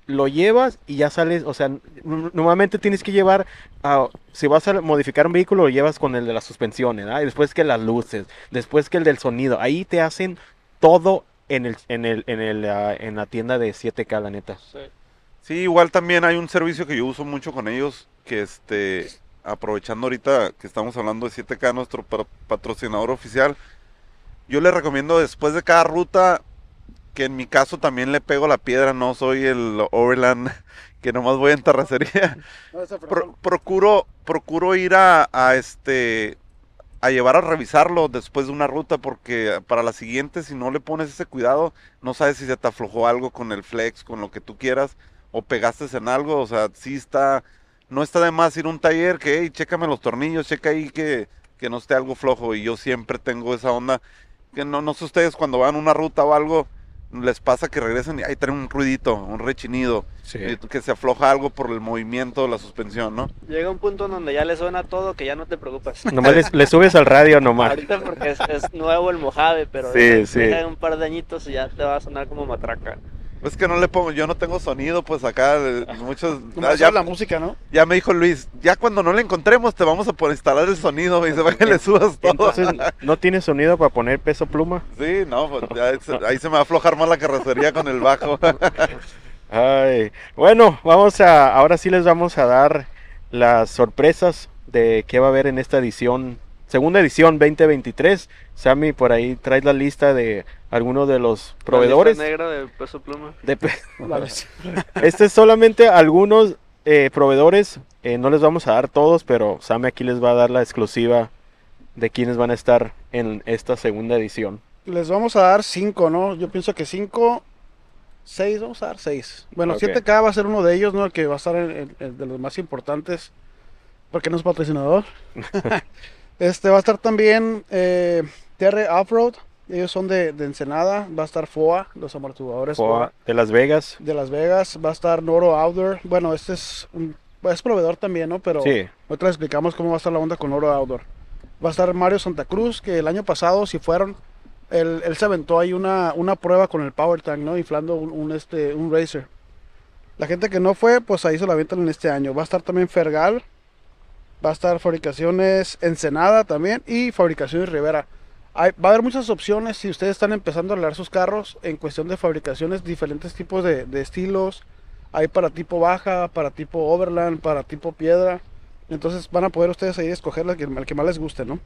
S1: lo llevas y ya sales, o sea, normalmente tienes que llevar, ah, si vas a modificar un vehículo, lo llevas con el de las suspensiones, después que las luces, después que el del sonido, ahí te hacen todo en el, en el, en el, ah, en la tienda de 7K, la neta.
S2: Sí, igual también hay un servicio que yo uso mucho con ellos, que este, aprovechando ahorita que estamos hablando de 7K, nuestro pa- patrocinador oficial, yo le recomiendo después de cada ruta, que en mi caso también le pego la piedra, no soy el Overland, que nomás voy en terracería. Pro- procuro, procuro ir a, a este a llevar a revisarlo después de una ruta porque para la siguiente si no le pones ese cuidado no sabes si se te aflojó algo con el flex con lo que tú quieras o pegaste en algo o sea sí está no está de más ir a un taller que hey, chécame los tornillos checa ahí que, que no esté algo flojo y yo siempre tengo esa onda que no, no sé ustedes cuando van a una ruta o algo les pasa que regresan y ahí traen un ruidito un rechinido eh, que se afloja algo por el movimiento de la suspensión no
S4: Llega un punto en donde ya le suena todo que ya no te preocupas.
S1: Nomás le, le subes al radio nomás.
S4: Ahorita porque es, es nuevo el Mojave, pero
S1: Sí,
S4: deja-
S1: sí.
S4: un par de añitos y ya te va a sonar como matraca.
S2: Pues que no le pongo, yo no tengo sonido, pues acá eh, muchos... Ah, ya,
S3: la música, ¿no?
S2: ya me dijo Luis, ya cuando no le encontremos te vamos a por instalar el sonido, me dice, para que le subas todo.
S1: Entonces, ¿no tiene sonido para poner peso pluma?
S2: Sí, no, pues ya se- ahí se me va a aflojar más la carrocería con el bajo.
S1: Ay, bueno, vamos a, ahora sí les vamos a dar las sorpresas de qué va a haber en esta edición, segunda edición 2023. Sammy, por ahí traes la lista de algunos de los proveedores.
S4: La lista negra de peso pluma.
S1: de pe- este es solamente algunos eh, proveedores, eh, no les vamos a dar todos, pero Sammy aquí les va a dar la exclusiva de quienes van a estar en esta segunda edición.
S3: Les vamos a dar cinco, ¿no? Yo pienso que cinco, seis, vamos a dar seis. Bueno,
S1: Ok.
S3: 7K va a ser uno de ellos, ¿no? El que va a estar en, en- en de los más importantes, porque no es patrocinador. este va a estar también eh, TR Offroad, ellos son de, de Ensenada, va a estar FOA, los amortiguadores FOA.
S1: De Las Vegas.
S3: de Las Vegas, va a estar Noro Outdoor. Bueno, este es un es proveedor también, ¿no? Pero
S1: Sí.
S3: Ahorita explicamos cómo va a estar la onda con Oro Outdoor. Va a estar Mario Santa Cruz, que el año pasado, si fueron, él, él se aventó ahí una, una prueba con el Power Tank, ¿no? Inflando un, un, este, un Racer. La gente que no fue, pues ahí se la aventan en este año. Va a estar también Fergal. Va a estar Fabricaciones Ensenada también. Y Fabricaciones Rivera. Va a haber muchas opciones si ustedes están empezando a arreglar sus carros en cuestión de fabricaciones, diferentes tipos de, estilos. Hay para tipo baja, para tipo overland, para tipo piedra. Entonces van a poder ustedes ahí escoger el que, el que más les guste, ¿no?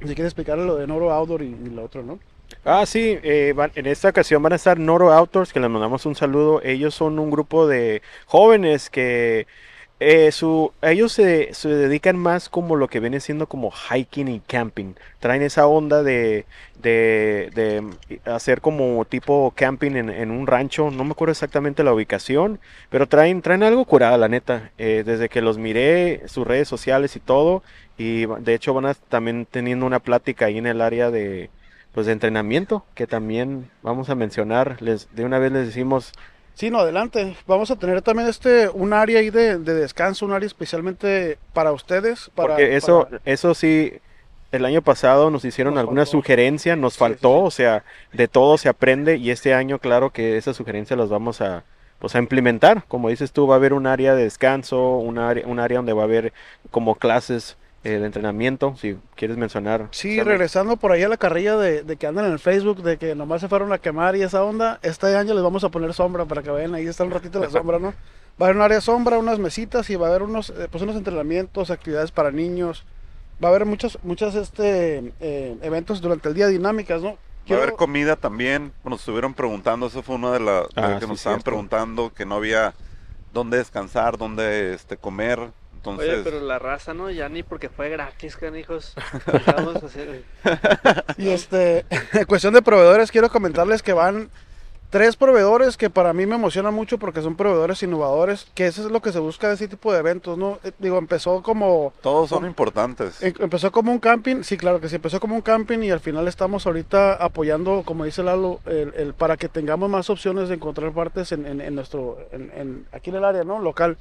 S3: Si quieren explicarle lo de Noro Outdoor y, y lo otro, ¿no?
S1: Ah, sí, eh, en esta ocasión van a estar Noro Outdoors, que les mandamos un saludo. Ellos son un grupo de jóvenes que eh, su, ellos se, se dedican más como lo que viene siendo como hiking y camping. Traen esa onda de, de, de hacer como tipo camping en, un rancho. No me acuerdo exactamente la ubicación, pero traen, traen algo curada, la neta. Eh, desde que los miré, sus redes sociales y todo. Y de hecho van a también teniendo una plática ahí en el área de pues de entrenamiento que también vamos a mencionar les de una vez les decimos
S3: Sí, no, adelante. Vamos a tener también este un área ahí de, de descanso, un área especialmente para ustedes. Para,
S1: porque eso
S3: para-
S1: eso sí el año pasado nos hicieron
S3: Nos
S1: alguna
S3: faltó.
S1: sugerencia nos
S3: Sí, sí,
S1: faltó
S3: sí.
S1: o sea de todo se aprende y este año claro que esas sugerencias las vamos a pues a implementar como dices tú va a haber un área de descanso un área un área donde va a haber como clases eh, de entrenamiento si quieres mencionar
S3: Sí,
S1: Sammy.
S3: regresando por ahí a la carrilla de, de que andan en el Facebook, de que nomás se fueron a quemar y esa onda, este año les vamos a poner sombra para que vayan ahí, está un ratito la sombra, ¿no? Va a haber un área de sombra, unas mesitas y va a haber unos, eh, pues unos entrenamientos, actividades para niños, va a haber muchos, muchos este, eh, eventos durante el día, dinámicas, ¿no?
S2: Va a
S3: Quiero-
S2: haber comida también. Nos estuvieron preguntando, eso fue una de las
S1: Ah,
S2: que
S1: sí,
S2: nos estaban
S1: cierto.
S2: preguntando, que no había dónde descansar, dónde este, comer. Entonces,
S4: Oye, pero la raza, ¿no? Ya ni porque fue gratis, canijos. Vamos a hacer...
S3: Y este, en cuestión de proveedores, quiero comentarles que van tres proveedores que para mí me emocionan mucho porque son proveedores innovadores, que eso es lo que se busca de ese tipo de eventos, ¿no? Eh, Digo, empezó como
S2: todos son importantes.
S3: Em- Empezó como un camping, sí, claro que sí, empezó como un camping y al final estamos ahorita apoyando, como dice Lalo, el, el- para que tengamos más opciones de encontrar partes en, en- en nuestro, en, en- aquí en el área, ¿no? Local.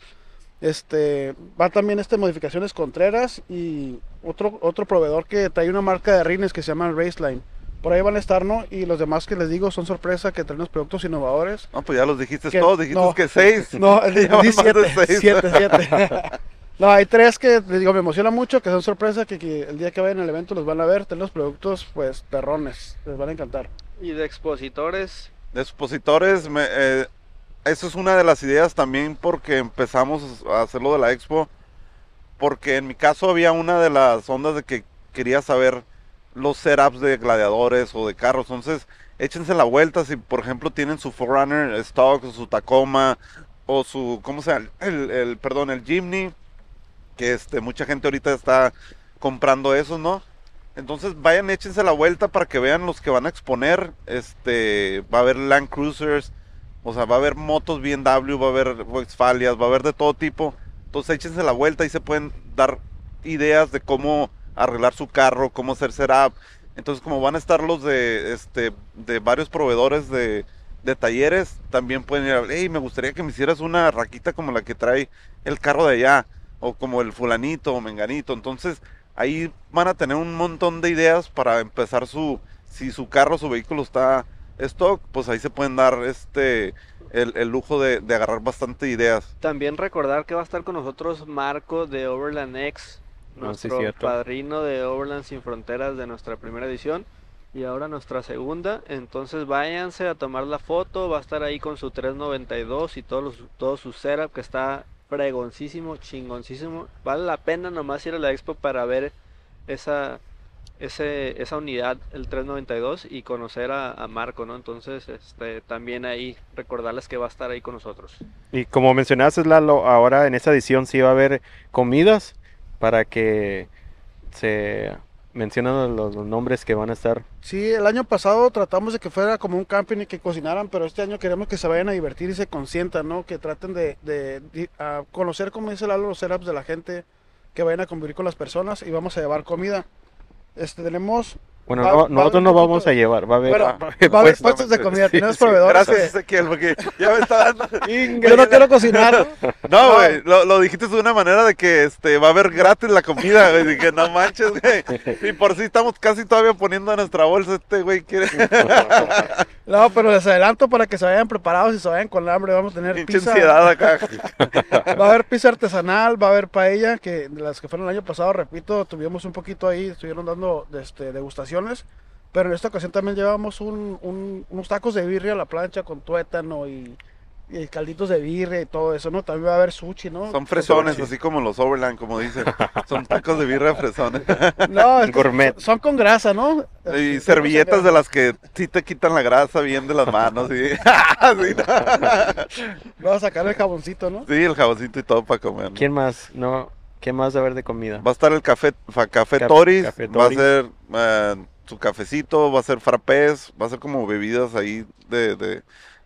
S3: Este, va también este Modificaciones Contreras y otro, otro proveedor que trae una marca de rines que se llama Raceline. Por ahí van a estar, ¿no? Y los demás que les digo son sorpresa que traen los productos innovadores.
S2: No, pues ya los dijiste
S3: Que-
S2: todos, dijiste
S3: no.
S2: que seis.
S3: No, di siete,
S2: seis.
S3: siete, siete. No, hay tres que les digo, me emociona mucho, que son sorpresa, que, que el día que vayan al evento los van a ver, tienen los productos, pues, perrones, les van a encantar.
S4: Y de expositores,
S2: De expositores, me- eh, eso es una de las ideas también porque empezamos a hacerlo de la expo. Porque en mi caso había una de las ondas de que quería saber los setups de gladiadores o de carros. Entonces, échense la vuelta si, por ejemplo, tienen su Forerunner Stock o su Tacoma o su, ¿cómo se llama? El, el- perdón, el Jimny. Que este, mucha gente ahorita está comprando esos, ¿no? Entonces vayan, échense la vuelta para que vean los que van a exponer. Este, va a haber Land Cruisers, o sea, va a haber motos BMW, va a haber Westfalias, va a haber de todo tipo. Entonces échense la vuelta y se pueden dar ideas de cómo arreglar su carro, cómo hacer setup. Entonces, como van a estar los de este de varios proveedores de, de talleres, también pueden ir a, hey, me gustaría que me hicieras una raquita como la que trae el carro de allá, o como el fulanito o menganito. Entonces, ahí van a tener un montón de ideas para empezar su, si su carro, su vehículo está stock, pues ahí se pueden dar este el, el lujo de, de agarrar bastante ideas.
S4: También recordar que va a estar con nosotros Marco de Overland X,
S1: Ah, sí,
S4: nuestro padrino de Overland Sin Fronteras de nuestra primera edición y ahora nuestra segunda. Entonces váyanse a tomar la foto, va a estar ahí con su 392 y todos los, todo su setup que está fregoncísimo, chingoncísimo. Vale la pena nomás ir a la expo para ver esa, ese, esa unidad, el 392, y conocer a, a Marco, ¿no? Entonces, este, también ahí recordarles que va a estar ahí con nosotros.
S1: Y como mencionaste, Lalo, ahora en esta edición sí va a haber comidas para que se mencionan los, los nombres que van a estar.
S3: Sí, el año pasado tratamos de que fuera como un camping y que cocinaran, pero este año queremos que se vayan a divertir y se consientan, ¿no? Que traten de, de- de, ah, conocer, como dice Lalo, los setups de la gente, que vayan a convivir con las personas y vamos a llevar comida. Este, tenemos,
S1: Bueno,
S3: Va-
S1: no-
S3: va
S1: nosotros no vamos a
S3: de-
S1: llevar, va a haber,
S3: bueno,
S1: va a haber
S3: va a haber
S1: puestos.
S3: de comida,
S1: Sí,
S3: tenemos
S1: sí.
S3: proveedores.
S2: Gracias,
S3: que-
S2: Ezequiel, porque ya me está dando.
S3: yo no quiero cocinar.
S2: No, güey, lo, lo dijiste de una manera de que este va a haber gratis la comida, güey. Dije, no manches, güey. Y por si estamos casi todavía poniendo a nuestra bolsa, este güey quiere.
S3: No, pero les adelanto para que se vayan preparados y se vayan con hambre. Vamos a tener
S2: Pinche
S3: pizza.
S2: ansiedad acá.
S3: Va a haber pizza artesanal, va a haber paella, que de las que fueron el año pasado, repito, tuvimos un poquito ahí, estuvieron dando este, Pero en esta ocasión también llevamos un- un- unos tacos de birria a la plancha con tuétano y, y calditos de birria y todo eso, ¿no? También va a haber sushi, ¿no?
S2: Son fresones, así como los Overland, como dicen. Son tacos de birra fresones.
S3: No, es que
S1: Gourmet.
S3: son, con grasa, ¿no?
S2: Y servilletas de las que sí te quitan la grasa bien de las manos. Sí, sí, no.
S3: Vamos a sacar el jaboncito, ¿no?
S2: Sí, el jaboncito y todo para comer. ¿no?
S1: ¿Quién más? No, ¿qué más va a haber de comida?
S2: Va a estar el café, fa- café
S1: Cap-
S2: Toris,
S1: Café
S2: va a ser eh, su cafecito, va a ser frappés, va a ser como bebidas ahí de, de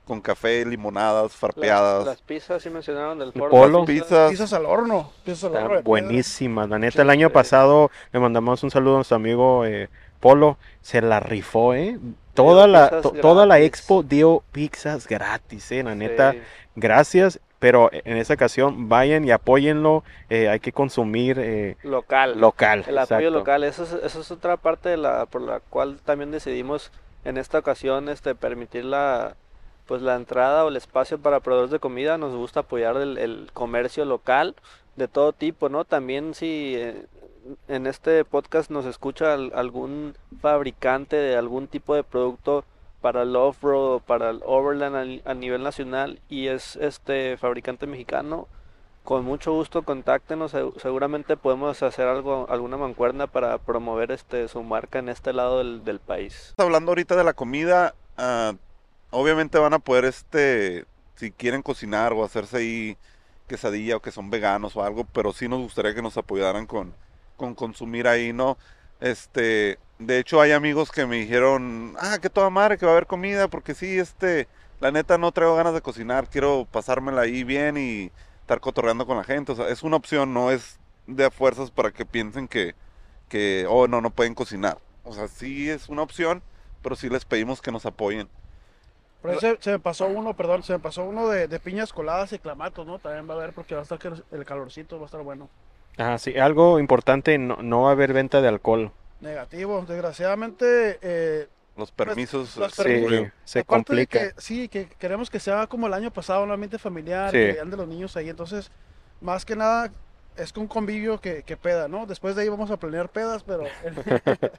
S2: con café, limonadas,
S4: Las,
S2: farpeadas.
S4: las pizzas, sí mencionaron del
S1: polo.
S4: las
S2: Pizzas.
S3: Pizzas al horno. Pizzas al horno.
S1: Buenísimas. La neta, el año pasado le mandamos un saludo a nuestro amigo eh, Polo. Se la rifó, ¿eh? Toda la, to- toda la expo dio pizzas gratis, ¿eh? La neta,
S4: Sí.
S1: gracias. Pero en esta ocasión vayan y apóyenlo. eh, hay que consumir eh,
S4: Local.
S1: local.
S4: El apoyo local, eso es, eso es otra parte de la, por la cual también decidimos en esta ocasión este, permitir la, pues, la entrada o el espacio para proveedores de comida. Nos gusta apoyar el, el comercio local de todo tipo, ¿no? También si eh, en este podcast nos escucha al- algún fabricante de algún tipo de producto para el off-road para el overland a a nivel nacional y es este fabricante mexicano, con mucho gusto contáctenos, se- seguramente podemos hacer algo, alguna mancuerna para promover este su marca en este lado del, del país.
S2: Hablando ahorita de la comida, ah, obviamente van a poder, este, si quieren cocinar o hacerse ahí quesadilla o que son veganos o algo, pero sí nos gustaría que nos apoyaran con, con consumir ahí, ¿no? Este, de hecho hay amigos que me dijeron, ah, que toda madre que va a haber comida, porque sí, este, la neta no traigo ganas de cocinar, quiero pasármela ahí bien y estar cotorreando con la gente, o sea, es una opción, no es de a fuerzas para que piensen que, que, oh, no, no pueden cocinar. O sea, sí es una opción, pero sí les pedimos que nos apoyen.
S3: Por ahí se, se me pasó uno, perdón, se me pasó uno de, de piñas coladas y clamatos, ¿no? También va a haber porque va a estar que el calorcito, va a estar bueno.
S1: Ah, sí, algo importante, no, no va a haber venta de alcohol.
S3: Negativo, desgraciadamente, eh,
S2: Los permisos.
S3: los
S2: se
S1: Sí, se
S3: aparte de
S1: complica.
S3: que, sí, que queremos que sea como el año pasado, un ambiente familiar,
S1: Sí.
S3: que anden los niños ahí, entonces, más que nada, es un convivio que, que peda, ¿no? Después de ahí vamos a planear pedas, pero en,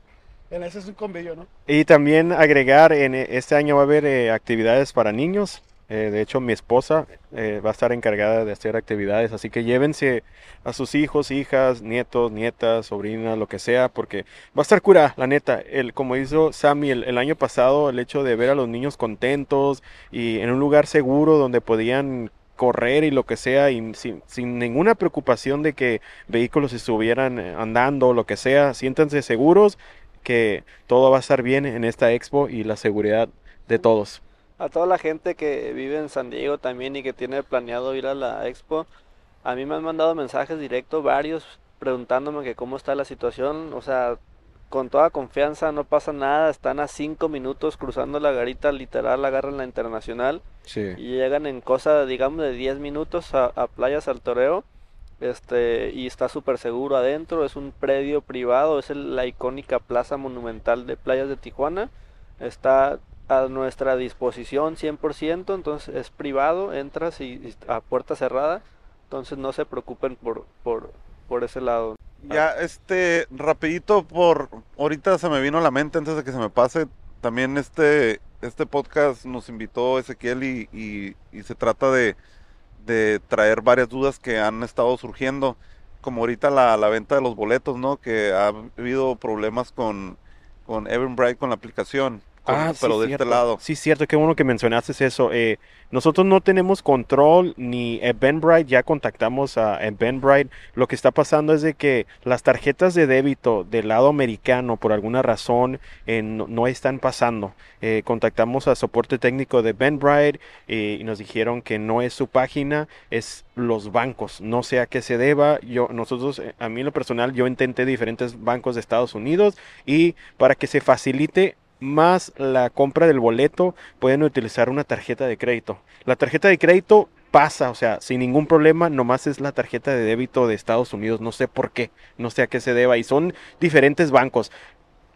S3: en ese es un convivio, ¿no?
S1: Y también agregar, en este año va a haber eh, actividades para niños. Eh, de hecho, mi esposa eh, va a estar encargada de hacer actividades, así que llévense a sus hijos, hijas, nietos, nietas, sobrinas, lo que sea, porque va a estar cura, la neta. El, como hizo Sammy el, año pasado, el hecho de ver a los niños contentos y en un lugar seguro donde podían correr y lo que sea, y sin, sin ninguna preocupación de que vehículos estuvieran eh, andando o lo que sea, siéntanse seguros que todo va a estar bien en esta expo y la seguridad de todos.
S4: A toda la gente que vive en San Diego también y que tiene planeado ir a la expo, a mí me han mandado mensajes directos varios preguntándome que cómo está la situación, o sea, con toda confianza, no pasa nada, están a cinco minutos cruzando la garita, literal, agarran la internacional
S1: Sí.
S4: y llegan en cosa, digamos, de 10 minutos a, a Playas al Toreo. Este, y está súper seguro adentro, es un predio privado, es el- la icónica plaza monumental de playas de Tijuana. Está a nuestra disposición 100%, entonces es privado, entras y, a puerta cerrada, entonces no se preocupen por, por, por ese lado.
S2: Ya, este, rapidito por, ahorita se me vino a la mente antes de que se me pase, también este, este podcast nos invitó Ezequiel y, y, y se trata de, de traer varias dudas que han estado surgiendo, como ahorita la, la venta de los boletos, ¿no? Que ha habido problemas con, con Eventbrite, con la aplicación,
S1: Ah, sí,
S2: pero de
S1: cierto.
S2: este lado.
S1: Sí, cierto, qué bueno que mencionaste eso. Eh, nosotros no tenemos control ni Eventbrite, ya contactamos a Eventbrite. Lo que está pasando es de que las tarjetas de débito del lado americano, por alguna razón, eh, no, no están pasando. Eh, contactamos a soporte técnico de Eventbrite y nos dijeron que no es su página, es los bancos. No sé a qué se deba. Yo, nosotros, a mí en lo personal, yo intenté diferentes bancos de Estados Unidos y para que se facilite más la compra del boleto, pueden utilizar una tarjeta de crédito. La tarjeta de crédito pasa, o sea, sin ningún problema, nomás es la tarjeta de débito de Estados Unidos. No sé por qué, no sé a qué se deba y son diferentes bancos.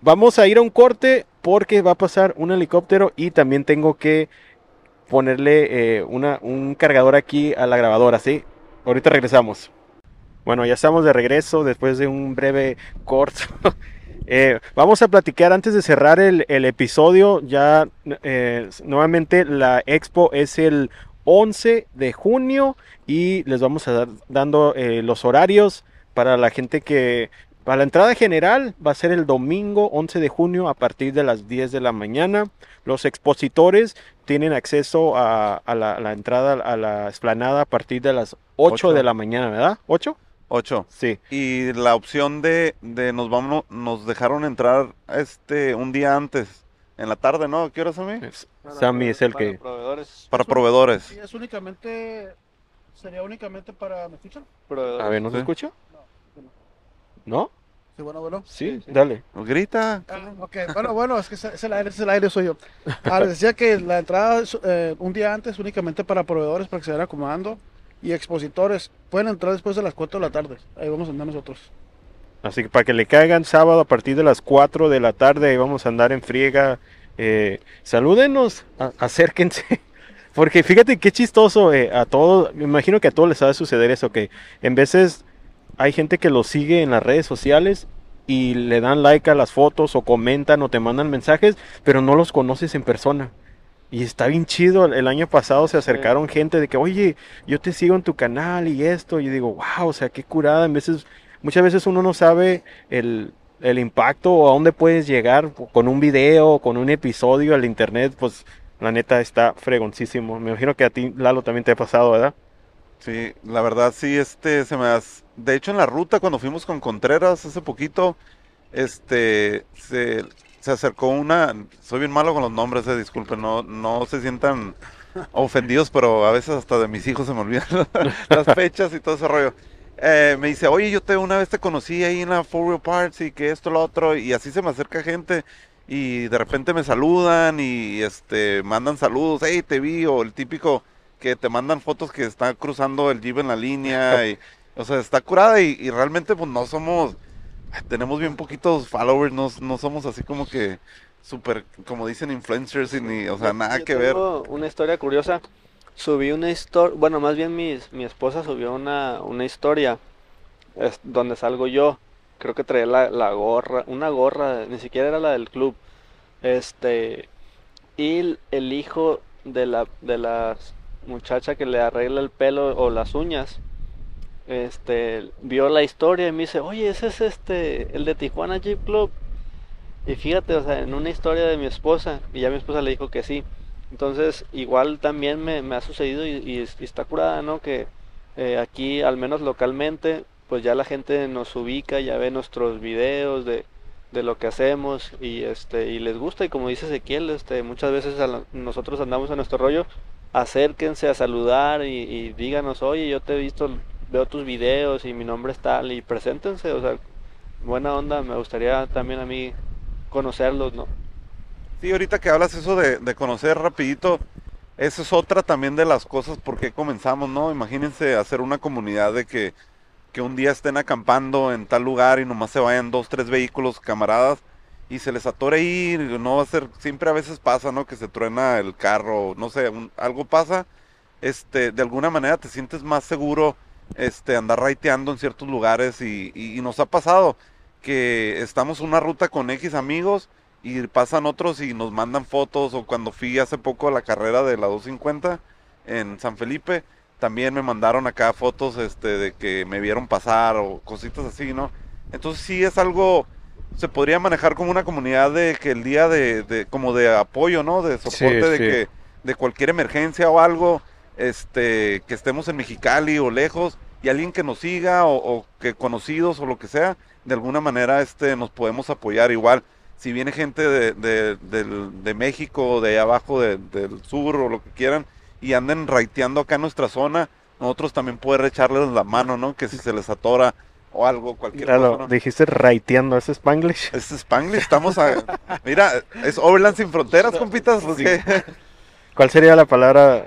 S1: Vamos a ir a un corte porque va a pasar un helicóptero y también tengo que ponerle eh, una, un cargador aquí a la grabadora, ¿sí? Ahorita regresamos. Bueno, ya estamos de regreso después de un breve corto. Eh, vamos a platicar antes de cerrar el, el episodio. Ya eh, nuevamente la expo es el 11 de junio y les vamos a dar dando eh, los horarios para la gente que para la entrada general va a ser el domingo 11 de junio a partir de las 10 de la mañana. Los expositores tienen acceso a, a la, a la entrada a la esplanada a partir de las 8,
S2: Ocho.
S1: de la mañana, ¿verdad? ¿8?
S2: 8.
S1: Sí.
S2: Y la opción de, de nos vamos, nos dejaron entrar este un día antes, en la tarde, ¿no? ¿Qué hora Sammy?
S1: Sammy es el
S4: Para
S1: que...
S4: proveedores,
S2: Para proveedores.
S3: Sí, es únicamente, sería únicamente para, ¿me escuchan?
S4: proveedores.
S1: A ver, ¿no se
S2: Sí.
S1: escucha?
S3: bueno.
S1: ¿No?
S3: Sí, bueno, bueno.
S1: Sí, dale.
S2: Grita.
S3: Ah, ok, bueno, bueno, es que es es el aire, es el aire, soy yo. Ah, les decía que la entrada es, eh, un día antes únicamente para proveedores para que se vayan acomodando y expositores pueden entrar después de las 4 de la tarde. Ahí vamos a andar nosotros.
S1: Así que para que le caigan sábado a partir de las 4 de la tarde, ahí vamos a andar en friega. Eh, salúdenos, acérquense. Porque fíjate qué chistoso eh, a todos, me imagino que a todos les ha de suceder eso, que en veces hay gente que los sigue en las redes sociales y le dan like a las fotos o comentan o te mandan mensajes, pero no los conoces en persona. Y está bien chido. El año pasado se acercaron gente de que, oye, yo te sigo en tu canal y esto. Y digo, wow, o sea, qué curada. En veces, muchas veces uno no sabe el, el impacto o a dónde puedes llegar con un video, con un episodio al internet. Pues la neta está fregoncísimo. Me imagino que a ti, Lalo, también te ha pasado, ¿verdad?
S2: Sí, la verdad sí, este, se me has... De hecho, en la ruta, cuando fuimos con Contreras hace poquito, este, se, se acercó una... Soy bien malo con los nombres, eh, disculpen, no, no se sientan ofendidos, pero a veces hasta de mis hijos se me olvidan las fechas y todo ese rollo. Eh, me dice, oye, yo te una vez te conocí ahí en la For Real Parts y que esto, lo otro, y así se me acerca gente y de repente me saludan y este mandan saludos, hey, te vi, o el típico que te mandan fotos que están cruzando el jeep en la línea o sea, está curada y, y realmente pues no somos, tenemos bien poquitos followers, no, no somos así como que súper, como dicen influencers y ni, o sea, nada
S4: yo
S2: que ver.
S4: tengo Una historia curiosa. Subí una historia, bueno, más bien mi, mi esposa subió una, una historia es- donde salgo yo. Creo que traía la, la gorra, una gorra, ni siquiera era la del club. Este, y el hijo de la, de la muchacha que le arregla el pelo o las uñas, este, vio la historia y me dice, oye, ese es este, el de Tijuana Jeep Club. Y fíjate, o sea, en una historia de mi esposa, y ya mi esposa le dijo que sí. Entonces, igual también me, ha sucedido y, y es- y está curada, ¿no? Que eh, aquí, al menos localmente, pues ya la gente nos ubica, ya ve nuestros videos de, de lo que hacemos y este y les gusta y como dice Ezequiel, este, muchas veces a nosotros andamos a nuestro rollo, acérquense a saludar y, y díganos, oye, yo te he visto, veo tus videos y mi nombre es tal y preséntense, o sea, buena onda, me gustaría también a mí conocerlos, ¿no?
S2: Sí, ahorita que hablas eso de, de conocer rapidito, esa es otra también de las cosas por qué comenzamos, ¿no? Imagínense hacer una comunidad de que, que un día estén acampando en tal lugar y nomás se vayan dos, tres vehículos camaradas y se les atore ahí, no va a ser, siempre a veces pasa, ¿no? Que se truena el carro, no sé, algo pasa, este, de alguna manera te sientes más seguro, este, andar raiteando en ciertos lugares y, y- y nos ha pasado que estamos en una ruta con X amigos y pasan otros y nos mandan fotos o cuando fui hace poco a la carrera de la 250 en San Felipe, también me mandaron acá fotos este de que me vieron pasar o cositas así, ¿no? Entonces sí es algo se podría manejar como una comunidad de que el día de, de- como de apoyo, ¿no? De soporte de
S1: sí.
S2: que de cualquier emergencia o algo, este, que estemos en Mexicali o lejos y alguien que nos siga o, o que conocidos o lo que sea, de alguna manera este nos podemos apoyar igual. Si viene gente de, de, del- de México, de allá abajo, de- del sur o lo que quieran, y anden raiteando acá en nuestra zona, nosotros también poder echarles la mano, ¿no? Que si se les atora o algo, cualquier
S1: Claro,
S2: cosa, ¿no?
S1: dijiste raiteando, ¿es Spanglish?
S2: Es Spanglish, estamos a... Mira, es Overland sin fronteras, compitas. pues, ¿qué?
S1: ¿Cuál sería la palabra?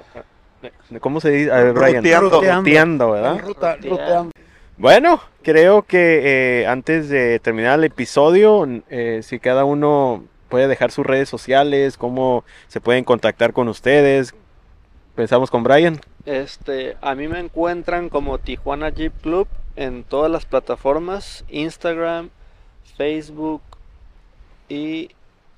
S1: ¿Cómo se dice? A ver, Brian.
S2: Ruteando.
S1: Ruteando, ¿verdad?
S3: Ruta-
S4: Ruteando.
S3: ruteando.
S1: Bueno, creo que eh, antes de terminar el episodio, eh, si cada uno puede dejar sus redes sociales, cómo se pueden contactar con ustedes. Pensamos con Brian.
S4: Este, a mí me encuentran como Tijuana Jeep Club en todas las plataformas, Instagram, Facebook y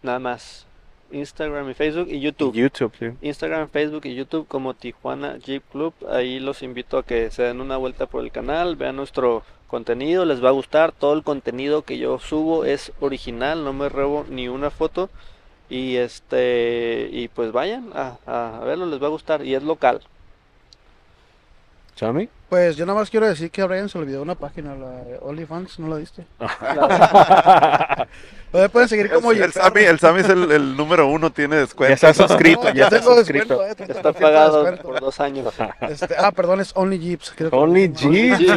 S4: nada más. Instagram y Facebook y YouTube.
S1: YouTube, sí.
S4: Instagram, Facebook y YouTube como Tijuana Jeep Club. Ahí los invito a que se den una vuelta por el canal, vean nuestro contenido, les va a gustar. Todo el contenido que yo subo es original, no me robo ni una foto. Y este y pues vayan a, a verlo, les va a gustar y es local.
S1: ¿Chami?
S3: Pues yo nada más quiero decir que a Brian se le olvidó una página, la de OnlyFans, ¿no la diste? Oye, pueden seguir como
S2: El, el Sammy, el Sammy es el, el número uno, tiene
S1: ya
S2: descuento.
S1: está suscrito,
S3: No,
S1: ya está suscrito.
S3: descuento, eh,
S4: Está
S3: de
S4: pagado por dos años.
S3: Este, ah, perdón, es Only Jeeps. creo que-
S1: Only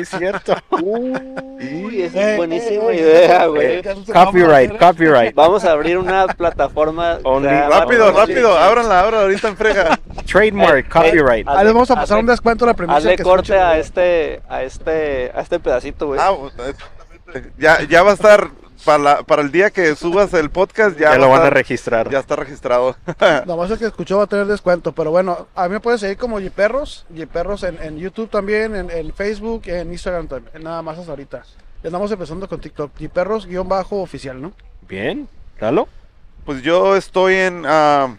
S1: es cierto.
S4: Uy, esa
S3: Eh,
S4: es buenísima
S3: eh, eh,
S4: idea,
S3: eh,
S4: güey.
S3: eh,
S1: Copyright, copyright.
S4: Vamos a abrir una plataforma.
S1: Only-
S2: Rápido,
S4: Only
S2: rápido,
S4: Jeeps.
S2: ábranla, ábranla ahorita en frega.
S1: Trademark,
S4: Eh,
S1: copyright.
S4: eh,
S3: Ahí les vamos a pasar un descuento a la premisa
S4: Hazle
S3: que
S4: corte a este, a este, a este pedacito, güey.
S2: Ah, exactamente. ya, ya va a estar para, la- para el día que subas el podcast, ya,
S1: Ya
S2: va
S1: lo van a registrar.
S2: Ya está registrado.
S3: Nomás el que escuchó va a tener descuento, pero bueno, a mí me pueden seguir como Yiperros, Yiperros en, en YouTube también, en, en Facebook, en Instagram también, nada más hasta ahorita. Ya Estamos empezando con TikTok, Yiperros guion bajo oficial, ¿no?
S1: Bien, ¿Lalo?
S2: Pues yo estoy en, ah,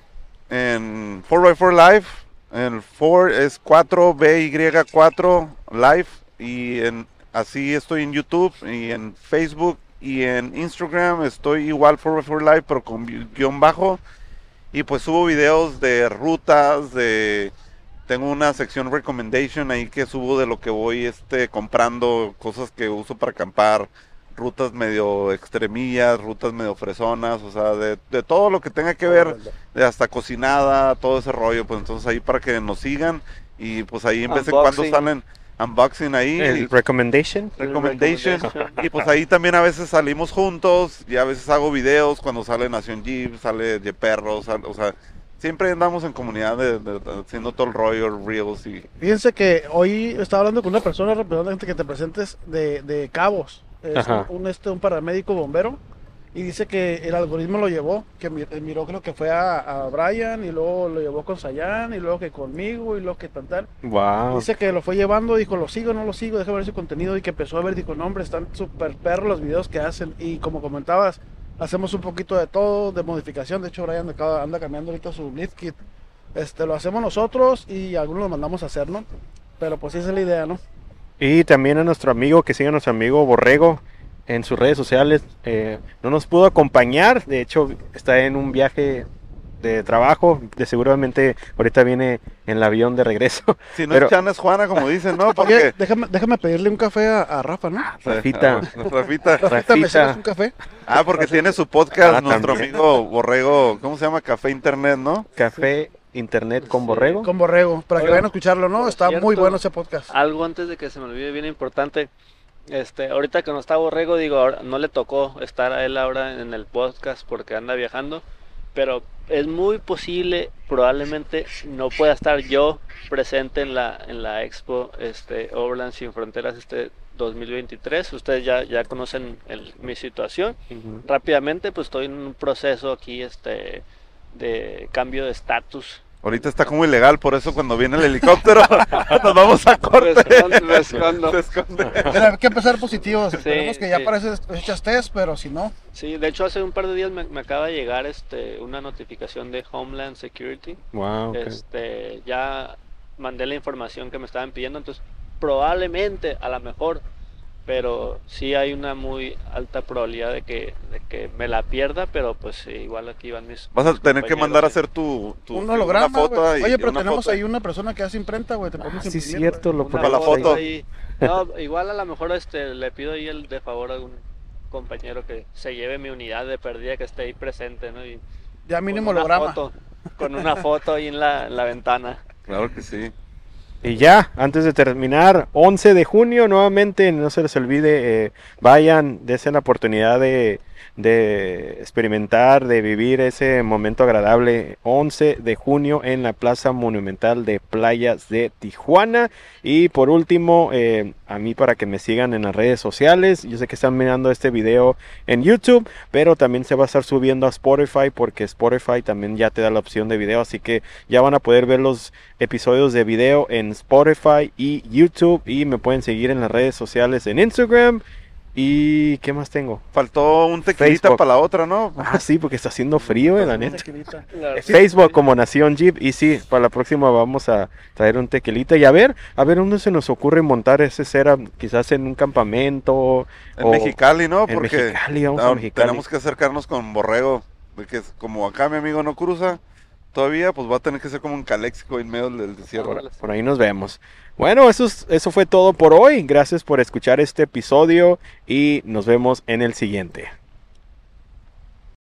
S2: en 4x4 Live. El 4 es 4BY4 Live. Y en, así estoy en YouTube y en Facebook y en Instagram. Estoy igual 4x4 Live, pero con gui- guion bajo. Y pues subo videos de rutas, de... Tengo una sección recommendation ahí que subo de lo que voy este, comprando, cosas que uso para acampar, rutas medio extremillas, rutas medio fresonas, o sea, de, de todo lo que tenga que ver, de hasta cocinada, todo ese rollo, pues entonces ahí para que nos sigan y pues ahí en vez en cuando salen unboxing ahí,
S1: El
S2: y
S1: recommendation.
S2: recommendation,
S4: recommendation.
S2: y pues ahí también a veces salimos juntos y a veces hago videos cuando sale Nación Jeep, sale de Perros, o sea, siempre andamos en comunidad de, de- de- haciendo todo el rollo, reels y
S3: Fíjense que hoy estaba hablando con una persona representante que te presentes de, de Cabos, es un, este, un paramédico bombero, y dice que el algoritmo lo llevó, que mi- miró creo que fue a, a Brian, y luego lo llevó con Sayan, y luego que conmigo, y luego que tal tal.
S1: Wow.
S3: Dice que lo fue llevando, dijo, lo sigo, no lo sigo, déjame ver su contenido. Y que empezó a ver, dijo, no, hombre, están súper perros los videos que hacen. Y como comentabas, hacemos un poquito de todo, de modificación. De hecho, Brian acaba- anda cambiando ahorita su lift kit. Este, lo hacemos nosotros y algunos lo mandamos a hacer, ¿no? Pero pues esa es la idea, ¿no?
S1: Y también a nuestro amigo, que siga a nuestro amigo Borrego en sus redes sociales. Eh, no nos pudo acompañar, de hecho está en un viaje de trabajo, de seguramente ahorita viene en el avión de regreso.
S2: si no
S1: Pero-
S2: es Chana es Juana, como dicen, ¿no?
S3: Oye,
S2: Porque...
S3: déjame, déjame pedirle un café a, a Rafa, ¿no?
S1: Rafita.
S2: Rafita.
S3: Rafita, ¿me
S1: Rafita.
S3: sirves un café?
S2: Ah, porque tiene su podcast,
S1: Ah,
S2: nuestro
S1: también.
S2: amigo Borrego, ¿cómo se llama? Café Internet, ¿no?
S1: Café Internet con
S4: Sí.
S1: Borrego.
S3: Con Borrego, para que vayan a escucharlo, ¿no? Está muy
S4: cierto,
S3: bueno ese podcast.
S4: Algo antes de que se me olvide bien importante. Este, ahorita que no está Borrego, digo, ahora- no le tocó estar a él ahora en el podcast porque anda viajando. pero es muy posible, probablemente no pueda estar yo presente en la, en la expo este, Overland Sin Fronteras este 2023. Ustedes ya, ya conocen el- mi situación.
S1: Ujú.
S4: Rápidamente, pues estoy en un proceso aquí este, de cambio de estatus.
S2: Ahorita está como ilegal, por eso cuando viene el helicóptero nos vamos a corte.
S4: Me escondo, me escondo.
S3: Pero hay que empezar positivos. Esperemos que ya
S4: sí.
S3: parece echas test, pero si no,
S4: Sí, de hecho hace un par de días me, me acaba de llegar este, una notificación de Homeland Security.
S1: Wow.
S4: Este, ya mandé la información que me estaban pidiendo, entonces probablemente, a lo mejor, pero sí hay una muy alta probabilidad de que, de que me la pierda, pero pues sí, igual aquí van mis...
S2: Vas a
S4: mis
S2: tener que mandar a hacer tu, tu
S3: un
S2: una
S3: holograma.
S2: foto
S3: güey.
S2: y-
S3: Oye,
S2: y
S3: pero
S2: una
S3: tenemos
S2: foto.
S3: ahí una persona que hace imprenta, güey. Te podemos
S1: Ah, sí,
S3: imprimir,
S1: cierto, lo
S4: Una
S2: Para la
S4: foto
S2: foto.
S4: ahí. No, igual a lo mejor este, le pido ahí el de favor a algún compañero que se lleve mi unidad de pérdida que esté ahí presente, ¿no? Y
S3: Ya mínimo
S4: una
S3: holograma.
S4: foto, con una foto ahí en la, en la ventana.
S2: Claro que sí.
S1: Y ya, antes de terminar, 11 de junio, nuevamente, no se les olvide, eh, vayan, desen la oportunidad de, de experimentar, de vivir ese momento agradable. 11 de junio en la Plaza Monumental de Playas de Tijuana. Y por último, eh, a mí para que me sigan en las redes sociales, yo sé que están mirando este video en YouTube, pero también se va a estar subiendo a Spotify porque Spotify también ya te da la opción de video, así que ya van a poder ver los episodios de video en Spotify y YouTube y me pueden seguir en las redes sociales en Instagram y ¿qué más tengo?
S2: Faltó un tequilita para la otra, ¿no?
S1: Ah, sí, porque está haciendo frío, eh, la neta. Facebook como Nación Jeep y sí, para la próxima vamos a traer un tequilita y a ver, a ver dónde se nos ocurre montar ese cera, quizás en un campamento
S2: En
S1: o
S2: Mexicali, ¿no?
S1: en
S2: Porque
S1: Mexicali, vamos a
S2: ah,
S1: Mexicali.
S2: tenemos que acercarnos con Borrego. Porque como acá mi amigo no cruza todavía, pues va a tener que ser como un Calexico en medio del desierto.
S1: Por, por ahí nos vemos. Bueno, eso, es- eso fue todo por hoy. Gracias por escuchar este episodio y nos vemos en el siguiente.